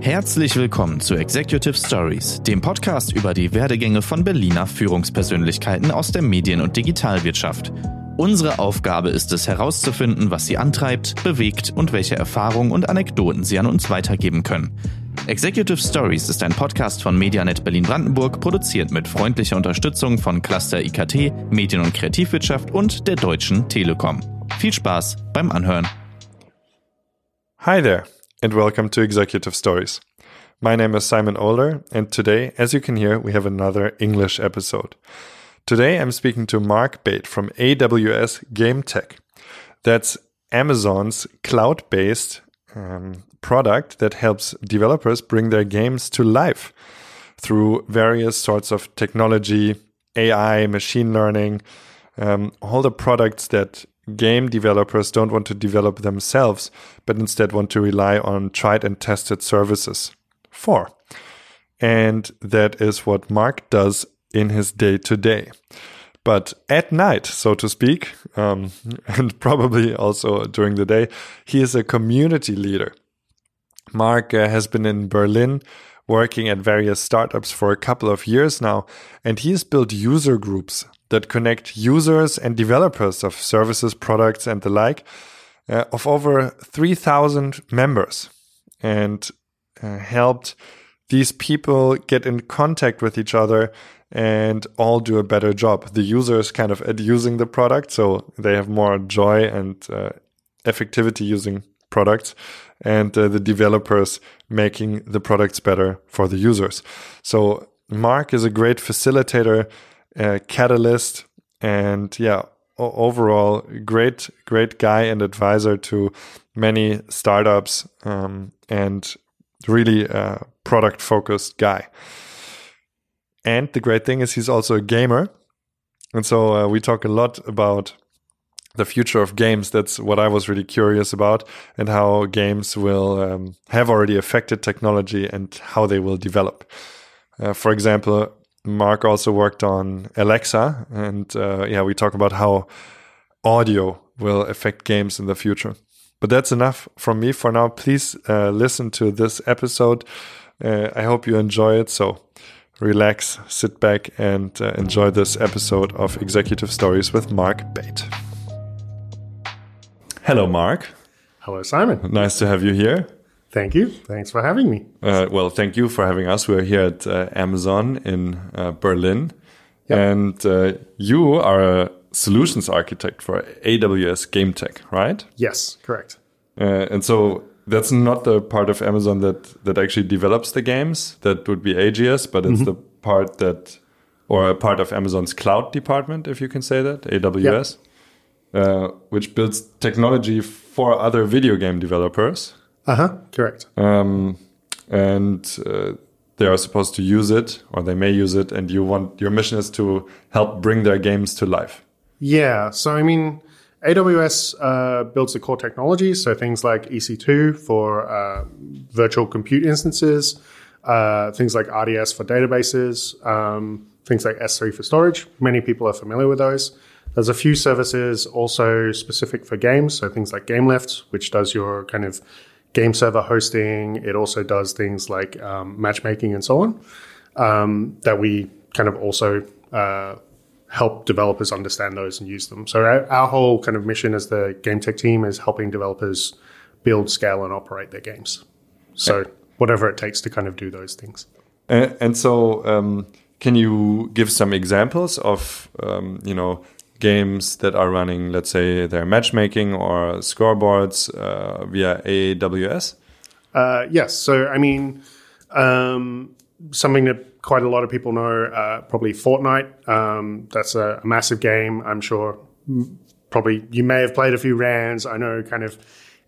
Herzlich willkommen zu Executive Stories, dem Podcast über die Werdegänge von Berliner Führungspersönlichkeiten aus der Medien- und Digitalwirtschaft. Unsere Aufgabe ist es herauszufinden, was sie antreibt, bewegt und welche Erfahrungen und Anekdoten sie an uns weitergeben können. Executive Stories ist ein Podcast von Medianet Berlin-Brandenburg, produziert mit freundlicher Unterstützung von Cluster IKT, Medien- und Kreativwirtschaft und der Deutschen Telekom. Viel Spaß beim Anhören. Hi there, and welcome to Executive Stories. My name is Simon Oler, and today, as you can hear, we have another English episode. Today I'm speaking to Mark Bate from AWS Game Tech. That's Amazon's cloud based um, product that helps developers bring their games to life through various sorts of technology, AI, machine learning, um, all the products that game developers don't want to develop themselves, but instead want to rely on tried and tested services for. And that is what Mark does in his day to day. But at night, so to speak, um, and probably also during the day, he is a community leader. Mark uh, has been in Berlin working at various startups for a couple of years now, and he has built user groups that connect users and developers of services, products, and the like uh, of over 3,000 members and uh, helped these people get in contact with each other and all do a better job. The users kind of at using the product, so they have more joy and uh, effectivity using products, and uh, the developers making the products better for the users. So Mark is a great facilitator, uh, catalyst, and yeah, overall great, great guy and advisor to many startups, um, and really a product focused guy. And the great thing is he's also a gamer. And so uh, we talk a lot about the future of games. That's what I was really curious about and how games will um, have already affected technology and how they will develop. Uh, for example, Mark also worked on Alexa, and uh, yeah, we talk about how audio will affect games in the future. But that's enough from me for now. Please uh, listen to this episode. Uh, I hope you enjoy it. So relax, sit back, and uh, enjoy this episode of Executive Stories with Mark Bate. Hello, Mark. Hello, Simon. Nice to have you here. Thank you. Thanks for having me. Uh, well, thank you for having us. We're here at uh, Amazon in uh, Berlin. Yep. And uh, you are a solutions architect for AWS Game Tech, right? Yes, correct. Uh, and so that's not the part of Amazon that that actually develops the games. That would be AGS, but it's Mhm. the part that, or a part of Amazon's cloud department, if you can say that, AWS, uh, which builds technology for other video game developers, Uh huh. Correct. um, and uh, they are supposed to use it, or they may use it, and you want your mission is to help bring their games to life. Yeah. So, I mean, AWS uh, builds the core technology. So, things like EC2 for uh, virtual compute instances, uh, things like RDS for databases, um, things like S3 for storage. Many people are familiar with those. There's a few services also specific for games. So, things like GameLift, which does your kind of game server hosting. It also does things like um, matchmaking and so on um, that we kind of also uh, help developers understand those and use them. So our, our whole kind of mission as the game tech team is helping developers build, scale, and operate their games. So whatever it takes to kind of do those things. And, and so, um, can you give some examples of um, you know games that are running, let's say, their matchmaking or scoreboards uh, via AWS? Uh, yes. So, I mean, um, something that quite a lot of people know, uh, probably Fortnite. Um, that's a, a massive game. I'm sure probably you may have played a few rounds. I know kind of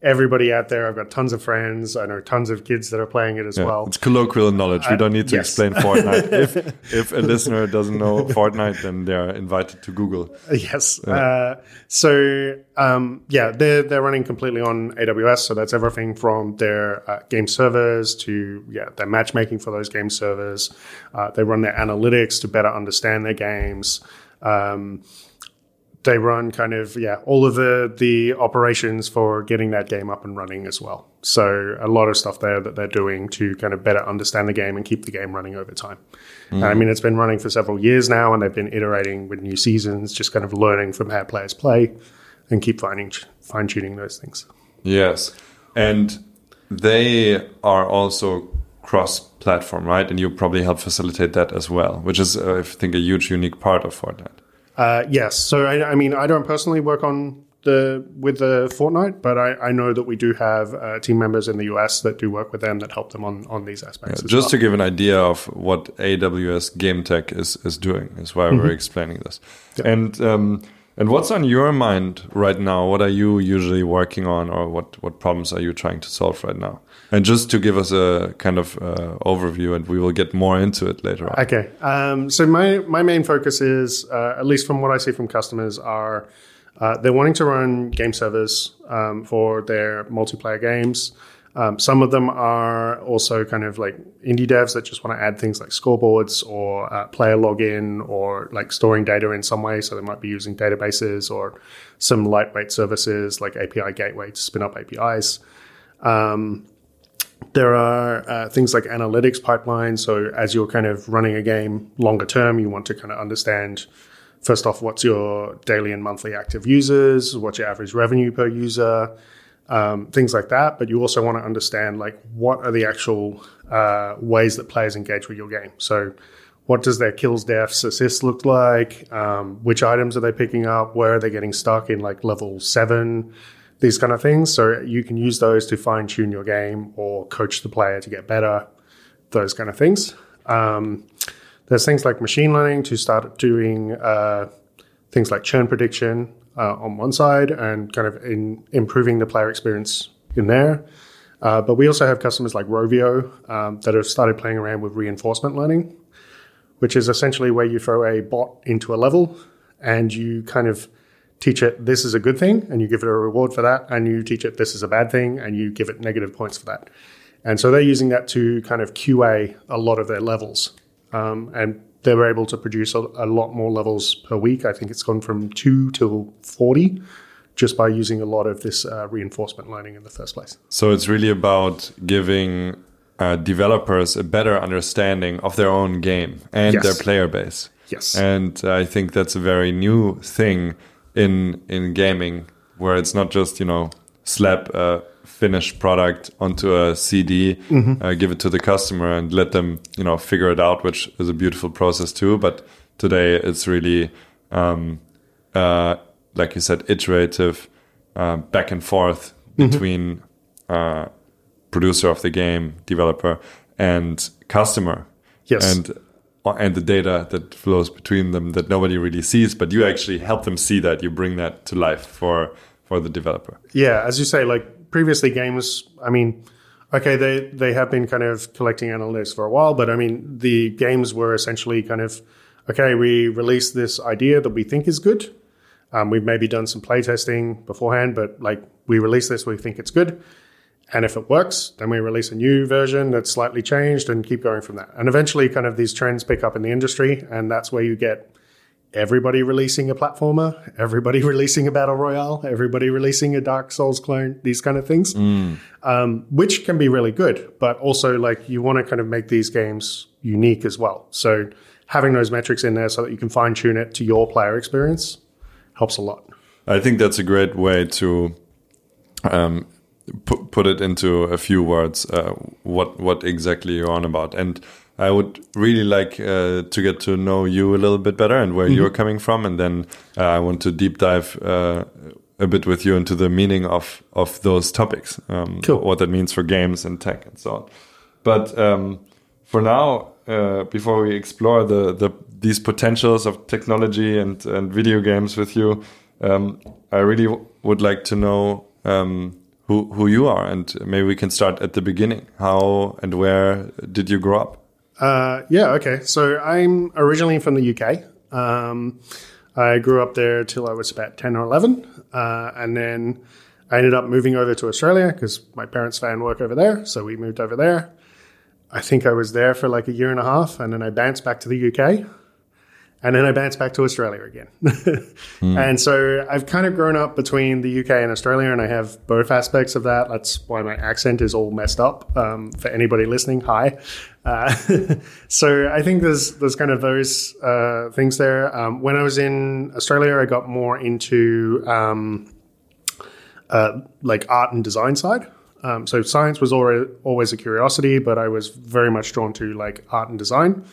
everybody out there. I've got tons of friends. I know tons of kids that are playing it as Yeah, well. It's colloquial knowledge. We Uh, don't need to yes. explain Fortnite. if if a listener doesn't know Fortnite, then they are invited to Google. Yes. Uh, so um, yeah, they're they're running completely on AWS. So that's everything from their uh, game servers to yeah their matchmaking for those game servers. Uh, they run their analytics to better understand their games. Um, they run kind of yeah all of the the operations for getting that game up and running as well. So a lot of stuff there that they're doing to kind of better understand the game and keep the game running over time. Mm. I mean, it's been running for several years now, and they've been iterating with new seasons, just kind of learning from how players play, and keep finding fine tuning those things. Yes, and they are also cross platform, right? And you probably help facilitate that as well, which is, uh, I think, a huge, unique part of Fortnite. Uh, yes. So I, I, mean, I don't personally work on the with the Fortnite, but I, I know that we do have uh, team members in the US that do work with them that help them on on these aspects. Yeah, just well. to give an idea of what AWS Game Tech is is doing, is why we're explaining this. Yeah. And um, and what's on your mind right now? What are you usually working on, or what what problems are you trying to solve right now? And just to give us a kind of uh, overview, and we will get more into it later on. Okay. Um, so my my main focus is, uh, at least from what I see from customers, are uh, they're wanting to run game servers um, for their multiplayer games. Um, some of them are also kind of like indie devs that just want to add things like scoreboards or uh, player login or like storing data in some way. So they might be using databases or some lightweight services like API gateway to spin up APIs. Um, there are uh, things like analytics pipelines. So as you're kind of running a game longer term, you want to kind of understand first off what's your daily and monthly active users, what's your average revenue per user, um, things like that. But you also want to understand like what are the actual uh, ways that players engage with your game. So what does their kills, deaths, assists look like? Um, which items are they picking up? Where are they getting stuck in like level seven? These kind of things. So you can use those to fine tune your game or coach the player to get better, those kind of things. Um, there's things like machine learning to start doing uh, things like churn prediction uh, on one side and kind of in improving the player experience in there. Uh, but we also have customers like Rovio um, that have started playing around with reinforcement learning, which is essentially where you throw a bot into a level and you kind of teach it this is a good thing and you give it a reward for that, and you teach it this is a bad thing and you give it negative points for that. And so they're using that to kind of QA a lot of their levels. Um, and they were able to produce a, a, lot more levels per week. I think it's gone from two to 40 just by using a lot of this uh, reinforcement learning in the first place. So it's really about giving uh, developers a better understanding of their own game and yes. their player base. Yes. And I think that's a very new thing in in gaming where it's not just you know slap a finished product onto a CD, mm-hmm. uh, give it to the customer, and let them you know figure it out, which is a beautiful process too. But today it's really um, uh, like you said, iterative, uh, back and forth mm-hmm. between uh, producer of the game, developer, and customer. Yes. And and the data that flows between them that nobody really sees, but you actually help them see that. You bring that to life for for the developer. Yeah, as you say, like previously games. I mean, okay, they they have been kind of collecting analytics for a while, but I mean, the games were essentially kind of okay. We release this idea that we think is good. Um, we've maybe done some playtesting beforehand, but like we release this, we think it's good. And if it works, then we release a new version that's slightly changed and keep going from that. And eventually, kind of these trends pick up in the industry, and that's where you get everybody releasing a platformer, everybody releasing a battle royale, everybody releasing a Dark Souls clone, these kind of things, mm. um, which can be really good. But also, like, you want to kind of make these games unique as well. So, having those metrics in there so that you can fine tune it to your player experience helps a lot. I think that's a great way to um, put put it into a few words uh, what what exactly you're on about and I would really like uh, to get to know you a little bit better and where mm -hmm. you're coming from and then uh, I want to deep dive uh, a bit with you into the meaning of of those topics um, cool. what that means for games and tech and so on but um, for now uh, before we explore the, the these potentials of technology and and video games with you um, I really would like to know um, who who you are, and maybe we can start at the beginning. How and where did you grow up? Uh, yeah, okay. So I'm originally from the UK. Um, I grew up there till I was about ten or eleven, uh, and then I ended up moving over to Australia because my parents found work over there. So we moved over there. I think I was there for like a year and a half, and then I bounced back to the UK. And then I bounced back to Australia again. And so I've kind of grown up between the UK and Australia, and I have both aspects of that. That's why my accent is all messed up. Um, for anybody listening, hi. Uh, so I think there's there's kind of those uh, things there. Um, when I was in Australia, I got more into um, uh, like art and design side. Um, so science was already, always a curiosity, but I was very much drawn to like art and design.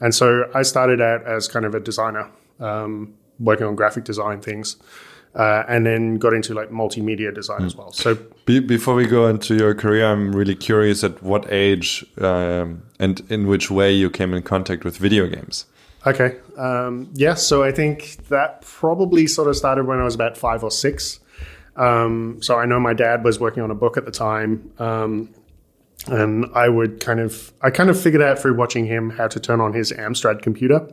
And so I started out as kind of a designer, um, working on graphic design things, uh, and then got into like multimedia design as well. So Be- before we go into your career, I'm really curious at what age um, and in which way you came in contact with video games. Okay. Um, yeah. So I think that probably sort of started when I was about five or six. Um, so I know my dad was working on a book at the time. And I would kind of, I kind of figured out through watching him how to turn on his Amstrad computer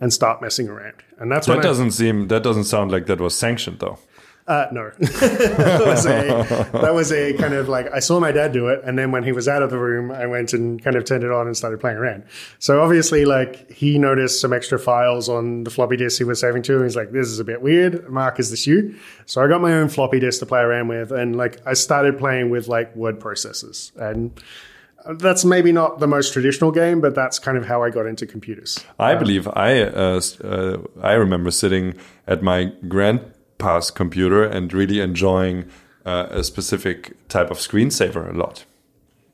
and start messing around. And that's That I, doesn't seem that doesn't sound like that was sanctioned though. Uh, no, that was a that was a kind of like I saw my dad do it, and then when he was out of the room, I went and kind of turned it on and started playing around. So obviously, like he noticed some extra files on the floppy disk he was saving to, and he's like, "This is a bit weird." Mark, is this you? So I got my own floppy disk to play around with, and like I started playing with like word processors, and that's maybe not the most traditional game, but that's kind of how I got into computers. I believe I uh, uh, I remember sitting at my grandpa's computer and really enjoying uh, a specific type of screensaver a lot.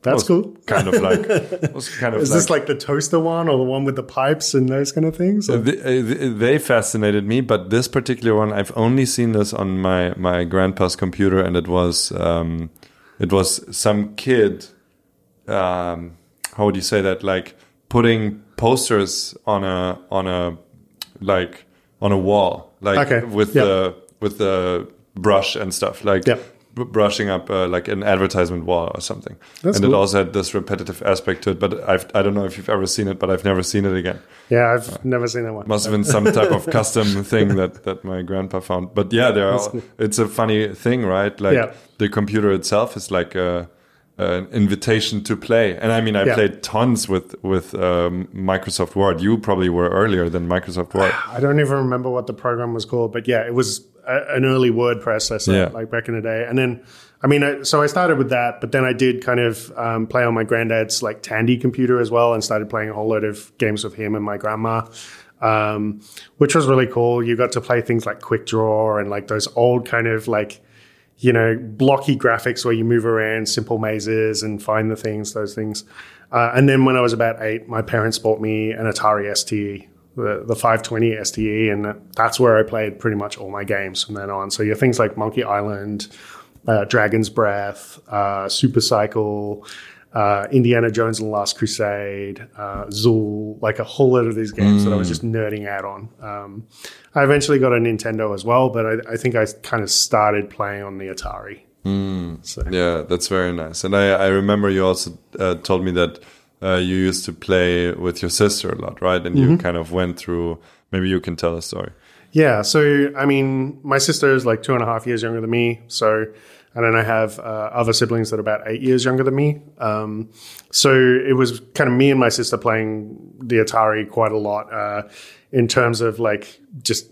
That's cool. Kind of like was kind of Is like, this like the toaster one or the one with the pipes and those kind of things? They, uh, they fascinated me, but this particular one, I've only seen this on my my grandpa's computer, and it was um, it was some kid. Um, how would you say that? Like putting posters on a on a like on a wall, like Okay, with yeah. the with the brush and stuff, like Yeah. brushing up uh, like an advertisement wall or something. That's and it also had this repetitive aspect to it. But I've I don't know if you've ever seen it, but I've never seen it again yeah, I've never seen that one. must have been some type of custom thing that that my grandpa found. But yeah, there are. It's a funny thing, right? Like Yeah. the computer itself is like a, an invitation to play. And I mean, I Yeah. played tons with with um, Microsoft Word. You probably were earlier than Microsoft Word. I don't even remember what the program was called, but yeah, it was a, an early word processor, Yeah. like back in the day. And then, I mean, I, so I started with that, but then I did kind of um, play on my granddad's like Tandy computer as well, and started playing a whole load of games with him and my grandma, um, which was really cool. You got to play things like Quick Draw and like those old kind of like you know, blocky graphics where you move around simple mazes and find the things, those things. Uh, and then when I was about eight, my parents bought me an Atari STE, the, the 520 STE, and that's where I played pretty much all my games from then on. So you have things like Monkey Island, uh, Dragon's Breath, uh, Super Cycle, uh, Indiana Jones and the Last Crusade, uh, Zool, like a whole lot of these games that I was just nerding out on. Um, I eventually got a Nintendo as well, but I, I think I kind of started playing on the Atari. So, Yeah, that's very nice. And I, I remember you also uh, told me that uh, you used to play with your sister a lot, right? And you kind of went through. Maybe you can tell a story. Yeah. So, I mean, my sister is like two and a half years younger than me. So, and then I have uh, other siblings that are about eight years younger than me. Um, so it was kind of me and my sister playing the Atari quite a lot uh, in terms of like just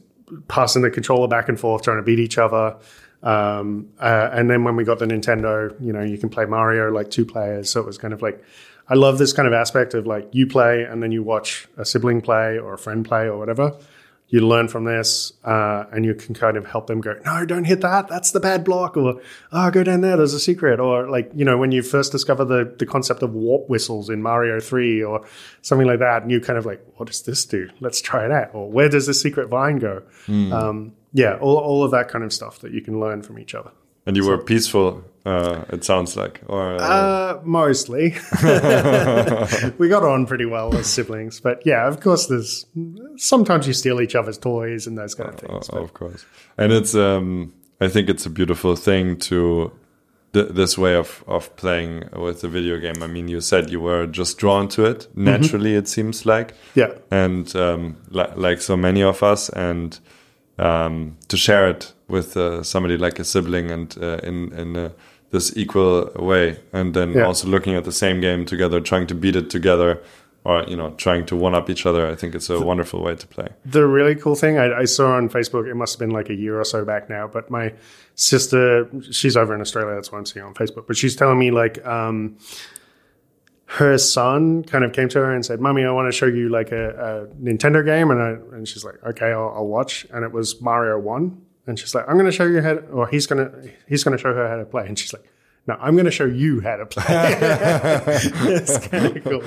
passing the controller back and forth, trying to beat each other. Um, uh, and then when we got the Nintendo, you know, you can play Mario like two players. So it was kind of like, I love this kind of aspect of like you play and then you watch a sibling play or a friend play or whatever. You learn from this, uh, and you can kind of help them go, no, don't hit that. That's the bad block. Or, oh, go down there. There's a secret. Or like, you know, when you first discover the, the concept of warp whistles in Mario 3 or something like that, and you kind of like, what does this do? Let's try it out. Or where does the secret vine go? Um, yeah, all, all of that kind of stuff that you can learn from each other. And you were peaceful. Uh, it sounds like, or uh, Uh, mostly. we got on pretty well as siblings, but yeah, of course, there's sometimes you steal each other's toys and those kind of things. Oh, of course. And it's um I think it's a beautiful thing to th- this way of of playing with a video game. I mean, you said you were just drawn to it naturally. It seems like Yeah, and um, li- like so many of us, and um, to share it with uh, somebody like a sibling and uh, in in uh, this equal way, and then Yeah. also looking at the same game together, trying to beat it together. or you know trying to one up each other. I think it's a wonderful way to play. The really cool thing I, I saw on Facebook, it must have been like a year or so back now, but my sister, she's over in Australia. That's why I'm seeing on Facebook. But she's telling me like um, her son kind of came to her and said, "Mummy, I want to show you like a, a Nintendo game," and I, and she's like, "Okay, I'll, I'll watch." And it was Mario One, and she's like, "I'm going to show you how," to, or he's gonna he's going to show her how to play, and she's like. No, I'm going to show you how to play. it's kind of cool.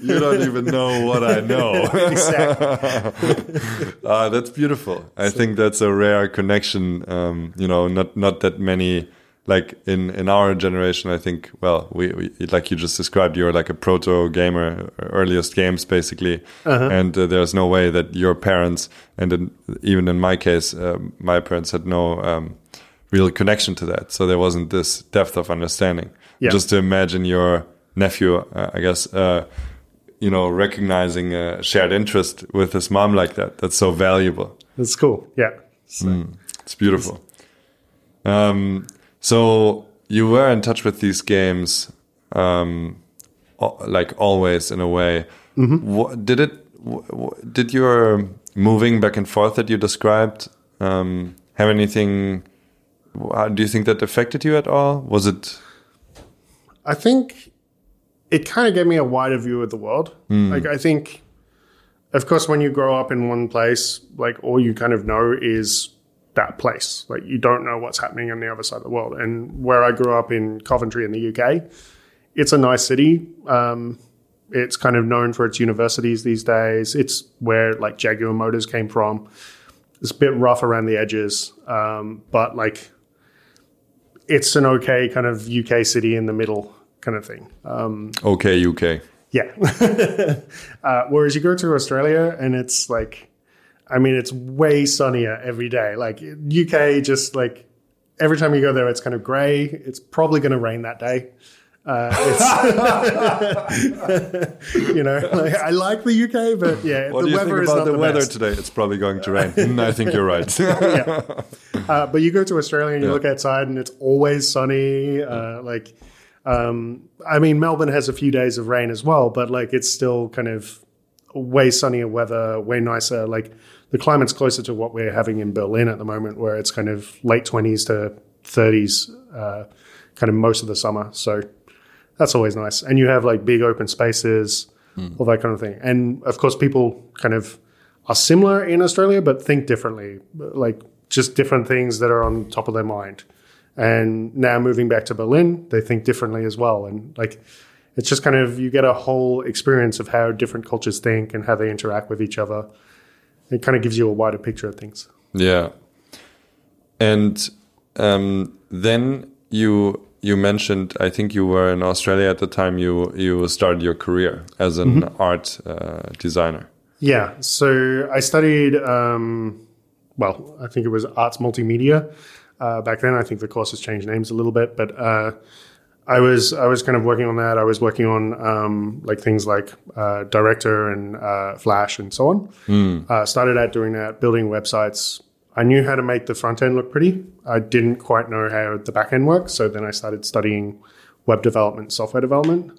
You don't even know what I know. exactly. uh, that's beautiful. I think that's a rare connection. Um, you know, not not that many like in in our generation. I think well, we, we like you just described. You're like a proto gamer, earliest games basically, and uh, there's no way that your parents and in, even in my case, uh, my parents had no. Um, real connection to that. So there wasn't this depth of understanding. Yeah. Just to imagine your nephew, uh, I guess, uh, you know, recognizing a shared interest with his mom like that. That's so valuable. That's cool. Yeah. So, It's beautiful. Um, so you were in touch with these games, um, like always in a way. What, did it? Did your moving back and forth that you described um, have anything? Do you think that affected you at all? Was it? I think it kind of gave me a wider view of the world. Like, I think, of course, when you grow up in one place, like all you kind of know is that place. Like, you don't know what's happening on the other side of the world. And where I grew up in Coventry in the UK, it's a nice city. Um, it's kind of known for its universities these days. It's where like Jaguar Motors came from. It's a bit rough around the edges, um, but like it's an okay kind of UK city in the middle kind of thing. Um, Okay, UK. yeah. uh, whereas you go to Australia and it's like, I mean, it's way sunnier every day. Like UK, just like every time you go there, it's kind of grey. It's probably going to rain that day. Uh, it's, you know, like, I like the UK, but yeah, What the do you weather think is about the, the weather best. today? It's probably going to rain. Mm, I think you're right. yeah. Uh, but you go to Australia and you Yeah. look outside and it's always sunny. Uh, like, um, I mean, Melbourne has a few days of rain as well, but like it's still kind of way sunnier weather, way nicer. Like the climate's closer to what we're having in Berlin at the moment, where it's kind of late twenties to thirties, uh, kind of most of the summer. So that's always nice. And you have like big open spaces, all that kind of thing. And of course, people kind of are similar in Australia, but think differently, like just different things that are on top of their mind. And now moving back to Berlin, they think differently as well. And like, it's just kind of, you get a whole experience of how different cultures think and how they interact with each other. It kind of gives you a wider picture of things. Yeah. And um, then you you mentioned I think you were in Australia at the time you you started your career as an art uh, designer. Yeah. So I studied, um, well, I think it was arts multimedia uh, back then. I think the course has changed names a little bit, but uh, I was I was kind of working on that. I was working on um, like things like uh, Director and uh, Flash and so on. Uh, started out doing that, building websites. I knew how to make the front end look pretty. I didn't quite know how the back end works. So then I started studying web development, software development,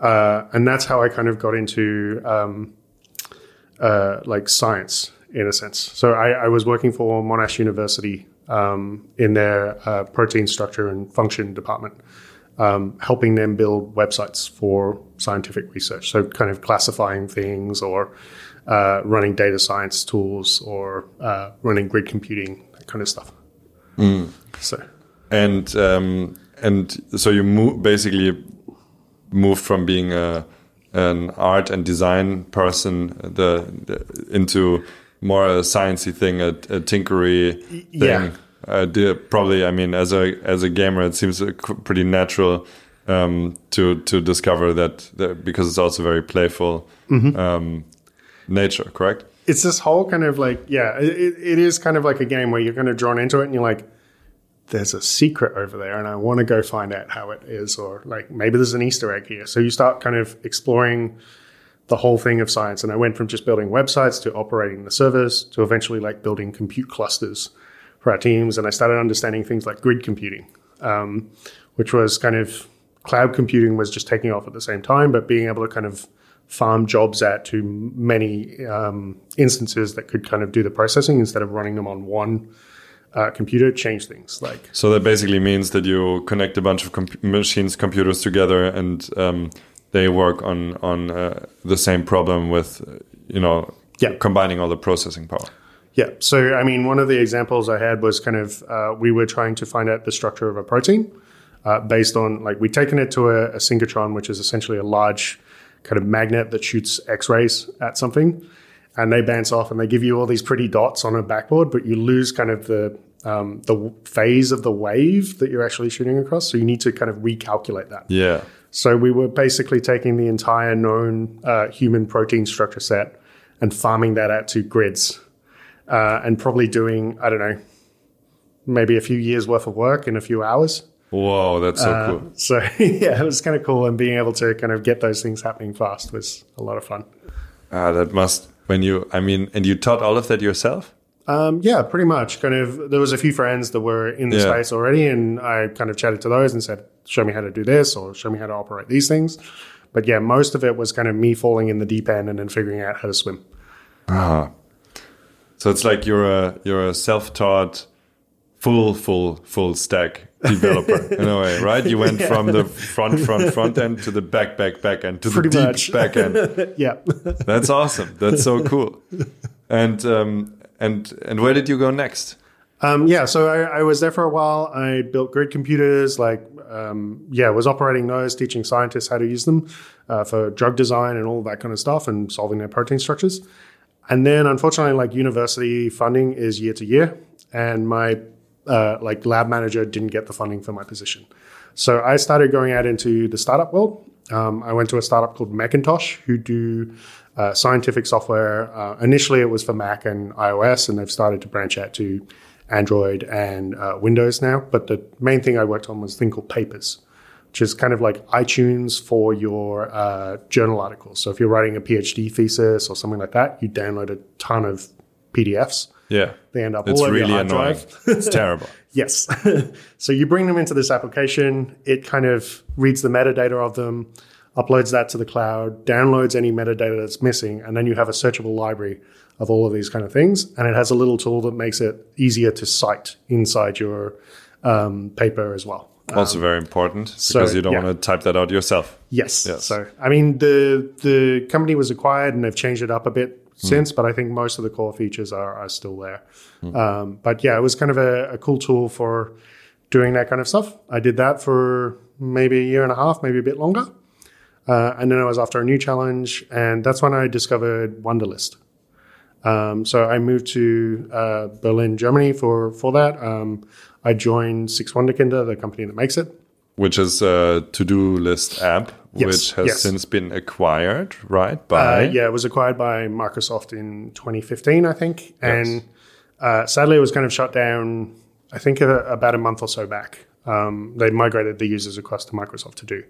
uh, and that's how I kind of got into um, uh, like science in a sense. So I, I was working for Monash University um, in their uh, protein structure and function department, um, helping them build websites for scientific research. So kind of classifying things or uh, running data science tools or uh, running grid computing, that kind of stuff. So And um, and so you mo- basically moved from being a an art and design person the, the into more a sciencey thing, a, a tinkery thing. yeah. The- probably, I mean, as a as a gamer, it seems uh, pretty natural um, to to discover that, that because it's also very playful um, nature. Correct? it's this whole kind of like yeah it, it is kind of like a game where you're kind of drawn into it and you're like there's a secret over there and i want to go find out how it is or like maybe there's an easter egg here so you start kind of exploring the whole thing of science and i went from just building websites to operating the servers to eventually like building compute clusters for our teams and i started understanding things like grid computing um, which was kind of cloud computing was just taking off at the same time but being able to kind of farm jobs out to many um, instances that could kind of do the processing instead of running them on one uh, computer, change things. Like So that basically means that you connect a bunch of machines, computers together, and um, they work on on uh, the same problem with, you know, Yeah. combining all the processing power. Yeah. So, I mean, one of the examples I had was kind of uh, we were trying to find out the structure of a protein uh, based on like we'd taken it to a, a synchrotron, which is essentially a large kind of magnet that shoots X rays at something, and they bounce off and they give you all these pretty dots on a backboard, but you lose kind of the um, the phase of the wave that you're actually shooting across. So you need to kind of recalculate that. Yeah. So we were basically taking the entire known uh, human protein structure set and farming that out to grids, uh, and probably doing I don't know, maybe a few years worth of work in a few hours. Whoa, that's so Uh, cool. So yeah, it was kind of cool, and being able to kind of get those things happening fast was a lot of fun. Ah, that must when you. I mean, and you taught all of that yourself. Um, yeah, pretty much. Kind of, there was a few friends that were in the Yeah. space already, and I kind of chatted to those and said, "Show me how to do this, or show me how to operate these things." But yeah, most of it was kind of me falling in the deep end and then figuring out how to swim. So it's like you're a you're a self-taught, full full full stack developer in a way, right? You went from the front front front end to the back back back end to Pretty the deep much. back end. yeah. That's awesome. That's so cool. And um and and where did you go next? Um, yeah, so I, I was there for a while. I built grid computers, like, um, yeah, was operating those, teaching scientists how to use them uh, for drug design and all that kind of stuff and solving their protein structures. And then, unfortunately, like university funding is year to year, and my uh, like lab manager didn't get the funding for my position. So I started going out into the startup world. Um, I went to a startup called Mekentosj, who do uh, scientific software. Uh, initially, it was for Mac and iOS, and they've started to branch out to Android and uh, Windows now. But the main thing I worked on was a thing called Papers, which is kind of like iTunes for your uh, journal articles. So if you're writing a PhD thesis or something like that, you download a ton of PDFs. Yeah. They end up It's all over really your hard annoying. drive. it's terrible. Yes. so you bring them into this application, it kind of reads the metadata of them, uploads that to the cloud, downloads any metadata that's missing, and then you have a searchable library of all of these kind of things. And it has a little tool that makes it easier to cite inside your um, paper as well. Also very important because you don't yeah. want to type that out yourself. Yes. Yes. So I mean the the company was acquired and they've changed it up a bit since, but I think most of the core features are, are still there. Um, but yeah, it was kind of a, a cool tool for doing that kind of stuff. I did that for maybe a year and a half, maybe a bit longer. Uh, and then I was after a new challenge, and that's when I discovered Wunderlist. Um, so I moved to uh, Berlin, Germany for for that. Um, I joined Six Wunderkinder, the company that makes it. Which is a to-do list app, Yes, which has yes. since been acquired, right? By Uh, yeah, it was acquired by Microsoft in 2015, I think, and uh, sadly, it was kind of shut down. I think uh, about a month or so back. Um, they migrated the users across to Microsoft to do.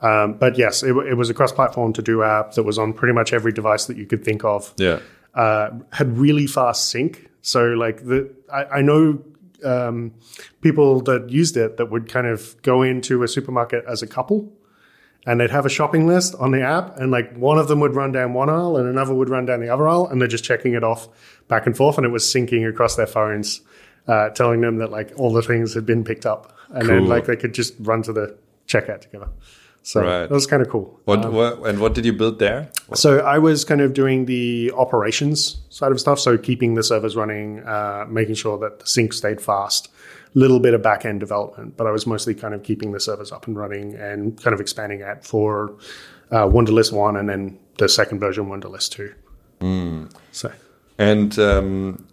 Um, but yes, it, it was a cross-platform to-do app that was on pretty much every device that you could think of. yeah. Uh, had really fast sync. So like the I, I know um, people that used it that would kind of go into a supermarket as a couple and they'd have a shopping list on the app and like one of them would run down one aisle and another would run down the other aisle and they're just checking it off back and forth and it was syncing across their phones uh, telling them that like all the things had been picked up. And then like they could just run to the checkout together so Right. that was kind of cool What, what and what did you build there? so I was kind of doing the operations side of stuff, so keeping the servers running, uh, making sure that the sync stayed fast, little bit of back end development, but I was mostly kind of keeping the servers up and running and kind of expanding out for uh, Wunderlist one and then the second version Wunderlist two. So And um,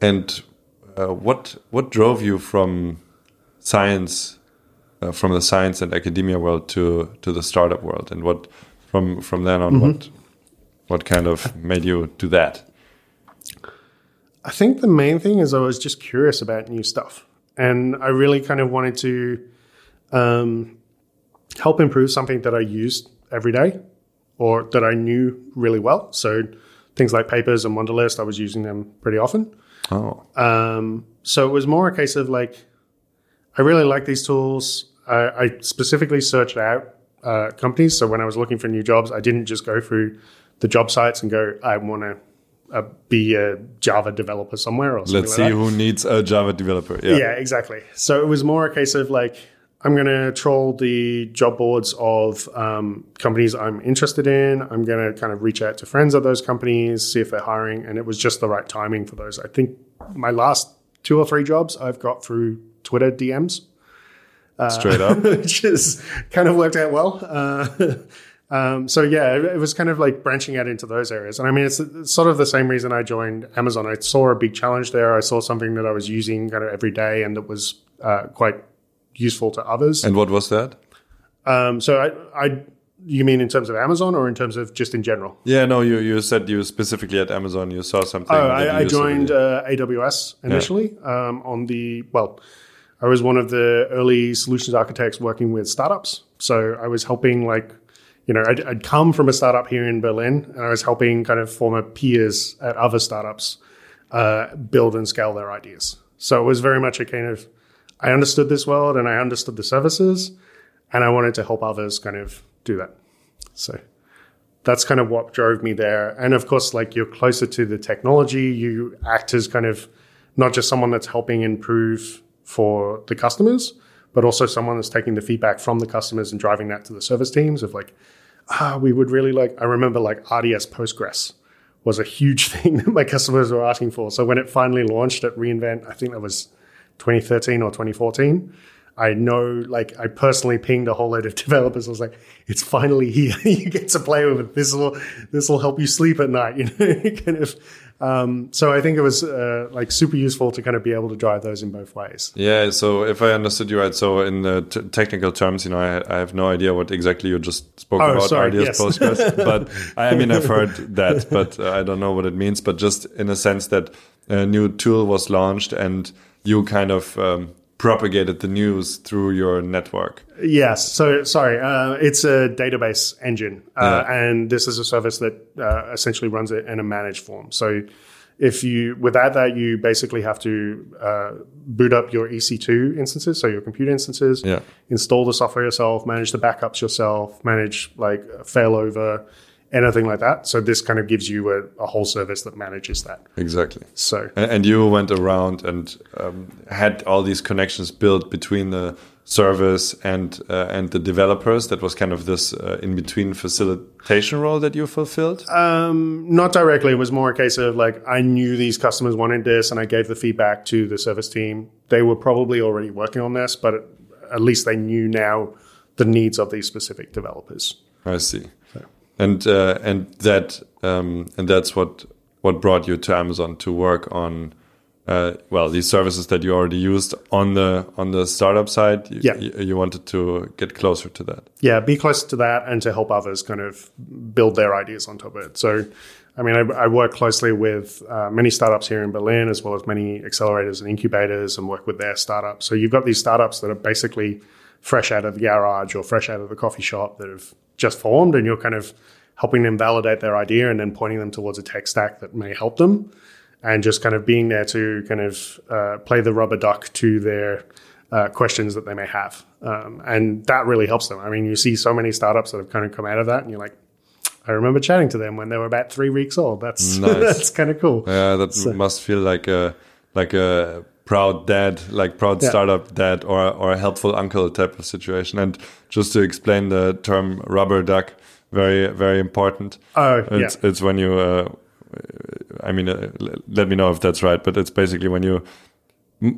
and uh, what what drove you from science, uh, from the science and academia world to to the startup world, and what from from then on what what kind of made you do that? I think the main thing is I was just curious about new stuff, and I really kind of wanted to um, help improve something that I used every day or that I knew really well. So things like papers and Wunderlist, I was using them pretty often. Oh, Um, so it was more a case of like, I really like these tools. I, I specifically searched out uh, companies. So when I was looking for new jobs, I didn't just go through the job sites and go, I want to uh, be a Java developer somewhere or Let's like see that. who needs a Java developer. Yeah. Yeah, exactly. So it was more a case of like, I'm going to troll the job boards of um, companies I'm interested in. I'm going to kind of reach out to friends of those companies, see if they're hiring. And it was just the right timing for those. I think my last two or three jobs I've got through Twitter DMs, Straight up. which has kind of worked out well. Uh, um, so yeah, it, it was kind of like branching out into those areas. And I mean, it's, it's sort of the same reason I joined Amazon. I saw a big challenge there. I saw something that I was using kind of every day and that was uh, quite useful to others. and what was that? Um, so I, I, you mean in terms of Amazon or in terms of just in general? Yeah, no, you, you said you specifically at Amazon, you saw something. Oh, I, I joined uh, AWS initially um, on the well. I was one of the early solutions architects working with startups. So I was helping, like, you know, I'd, I'd come from a startup here in Berlin, and I was helping kind of former peers at other startups uh, build and scale their ideas. So it was very much a kind of I understood this world and I understood the services, and I wanted to help others kind of do that. So that's kind of what drove me there. And of course, like you're closer to the technology, you act as kind of not just someone that's helping improve for the customers, but also someone that's taking the feedback from the customers and driving that to the service teams of like, ah, we would really like, I remember like RDS Postgres was a huge thing that my customers were asking for. So when it finally launched at reInvent, I think that was 2013 or 2014. I know, like, I personally pinged a whole load of developers. I was like, "It's finally here. you get to play with it. This will this will help you sleep at night." You know, kind of. Um, so I think it was uh, like super useful to kind of be able to drive those in both ways. Yeah, so if I understood you right, so in the t- technical terms, you know, I, I have no idea what exactly you just spoke Oh, about sorry, RDS yes. Postgres, but I mean, I've heard that, but uh, I don't know what it means. But just in a sense that a new tool was launched and you kind of um, propagated the news through your network. Yes. So sorry, uh, it's a database engine, uh, Yeah. and this is a service that uh, essentially runs it in a managed form. So if you without that, you basically have to uh, boot up your EC2 instances, so your compute instances, Yeah. install the software yourself, manage the backups yourself, manage like failover, anything like that. So this kind of gives you a, a whole service that manages that. Exactly. So A- And you went around and um, had all these connections built between the service and uh, and the developers. That was kind of this uh, in between facilitation role that you fulfilled. Um, not directly. It was more a case of like I knew these customers wanted this, and I gave the feedback to the service team. They were probably already working on this, but at least they knew now the needs of these specific developers. I see. And uh, and that um, and that's what what brought you to Amazon to work on. Uh, well, these services that you already used on the on the startup side, you, Yeah. you, you wanted to get closer to that. Yeah, be close to that, and to help others kind of build their ideas on top of it. So, I mean, I, I work closely with uh, many startups here in Berlin, as well as many accelerators and incubators, and work with their startups. So you've got these startups that are basically fresh out of the garage or fresh out of the coffee shop that have just formed, and you're kind of helping them validate their idea and then pointing them towards a tech stack that may help them, and just kind of being there to kind of uh, play the rubber duck to their uh, questions that they may have. Um, and that really helps them. I mean, you see so many startups that have kind of come out of that, and you're like, I remember chatting to them when they were about three weeks old. That's Nice. that's kind of cool. Yeah, that must feel like a like a proud dad, like proud Yeah. startup dad, or or a helpful uncle type of situation. And just to explain the term rubber duck, very very important. Oh, It's yeah. it's when you. Uh, I mean, uh, let me know if that's right. But it's basically when you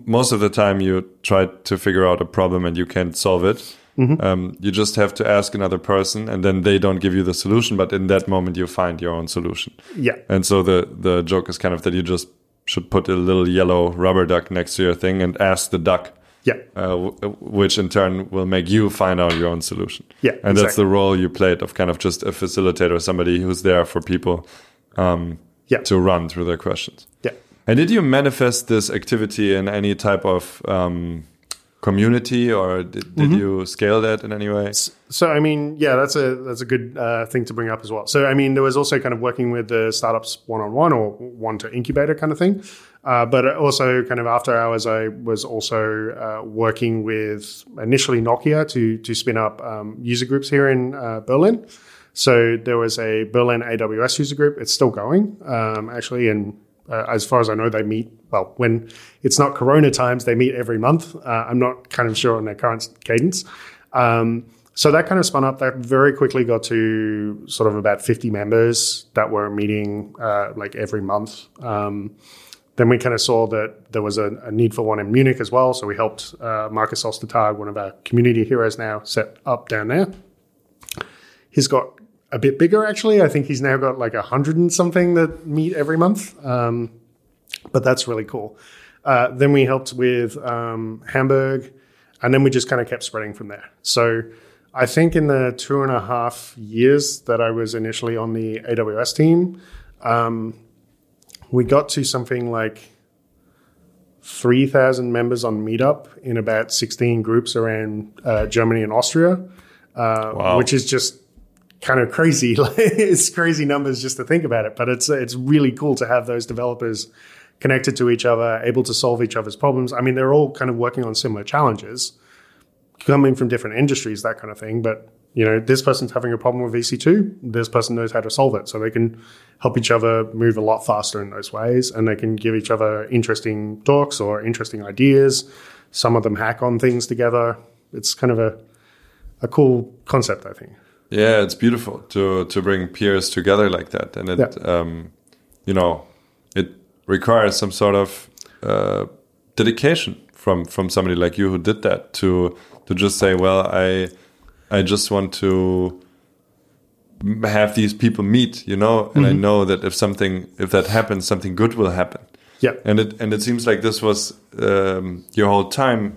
most of the time you try to figure out a problem and you can't solve it. Mm-hmm. Um, you just have to ask another person, and then they don't give you the solution. But in that moment, you find your own solution. Yeah. And so the the joke is kind of that you just should put a little yellow rubber duck next to your thing and ask the duck, Yeah. uh, w- which in turn will make you find out your own solution. Yeah, and that's the role you played of kind of just a facilitator, somebody who's there for people um, Yeah. to run through their questions. Yeah. And did you manifest this activity in any type of um, community, or did, did you scale that in any way? So I mean, yeah, that's a that's a good uh, thing to bring up as well. So I mean, there was also kind of working with the startups one on one or one to incubator kind of thing, uh, but also kind of after hours, I was also uh, working with initially Nokia to to spin up um, user groups here in uh, Berlin. So there was a Berlin AWS user group. It's still going um, actually, and uh, as far as I know, they meet well when it's not Corona times. They meet every month. Uh, I'm not kind of sure on their current cadence. Um, so that kind of spun up. That very quickly got to sort of about 50 members that were meeting uh, like every month. Um, then we kind of saw that there was a, a, need for one in Munich as well. So we helped uh, Markus Ostertag, one of our community heroes now, set up down there. He's got a bit bigger actually. I think he's now got like a hundred and something that meet every month. Um, but that's really cool. Uh, then we helped with um, Hamburg, and then we just kind of kept spreading from there. So I think in the two and a half years that I was initially on the AWS team, um, we got to something like 3,000 members on Meetup in about 16 groups around uh, Germany and Austria, uh, wow. which is just kind of crazy. it's crazy numbers just to think about it, but it's it's really cool to have those developers connected to each other, able to solve each other's problems. I mean, they're all kind of working on similar challenges, coming from different industries, that kind of thing. But you know, this person's having a problem with EC2. This person knows how to solve it, so they can help each other move a lot faster in those ways, and they can give each other interesting talks or interesting ideas. Some of them hack on things together. It's kind of a a cool concept, I think. Yeah, it's beautiful to to bring peers together like that, and it yeah. um, you know it requires some sort of uh, dedication from from somebody like you who did that to to just say, well, I I just want to have these people meet, you know, and mm -hmm. I mm-hmm. know that if something if that happens, something good will happen. Yeah, and it and it seems like this was um, your whole time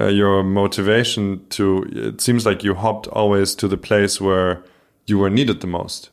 uh, your motivation to it seems like you hopped always to the place where you were needed the most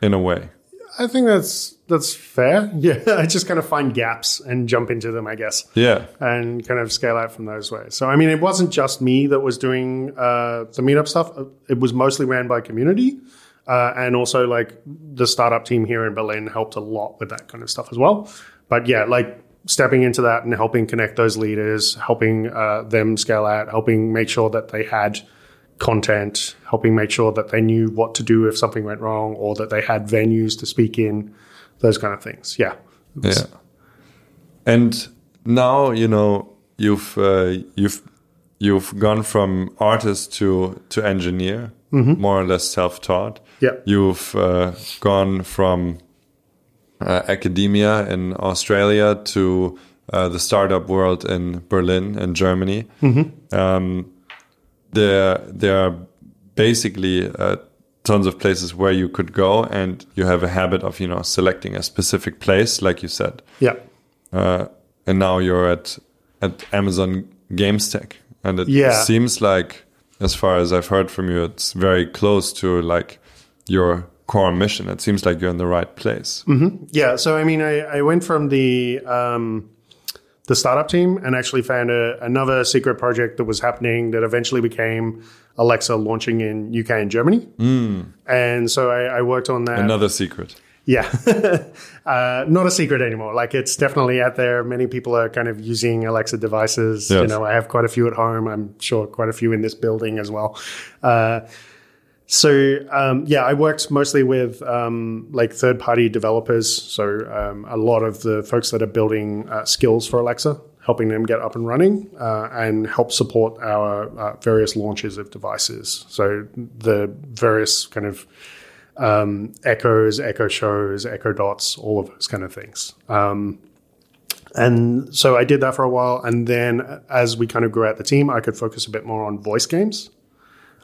in a way. I think that's that's fair. Yeah i just kind of find gaps and jump into them i guess. Yeah. And kind of scale out from those ways. So i mean it wasn't just me that was doing uh, the meetup stuff. It was mostly ran by community uh, and also like the startup team here in berlin helped a lot with that kind of stuff as well. But yeah like stepping into that and helping connect those leaders, helping uh, them scale out, helping make sure that they had content, helping make sure that they knew what to do if something went wrong or that they had venues to speak in, those kind of things. Yeah. Yeah. And now, you know, you've uh, you've you've gone from artist to to engineer, mm -hmm. more or less self-taught. Yeah. You've uh, gone from uh, academia in Australia to uh, the startup world in Berlin and Germany. Mm-hmm. Um, there, there are basically uh, tons of places where you could go, and you have a habit of you know selecting a specific place, like you said. Yeah. Uh, and now you're at at Amazon GamesTech, and it yeah. seems like, as far as I've heard from you, it's very close to like your core mission. It seems like you're in the right place. Mm-hmm. Yeah. So I mean, I, I went from the um, the startup team and actually found a, another secret project that was happening that eventually became Alexa launching in UK and Germany. Mm. And so I, I, worked on that. Another secret. Yeah, uh, not a secret anymore. Like it's definitely out there. Many people are kind of using Alexa devices. Yes. You know, I have quite a few at home. I'm sure quite a few in this building as well. Uh, so um, yeah, I worked mostly with um, like third-party developers. So um, a lot of the folks that are building uh, skills for Alexa, helping them get up and running, uh, and help support our uh, various launches of devices. So the various kind of um, echoes, echo shows, echo dots, all of those kind of things. Um, and so I did that for a while, and then as we kind of grew out the team, I could focus a bit more on voice games.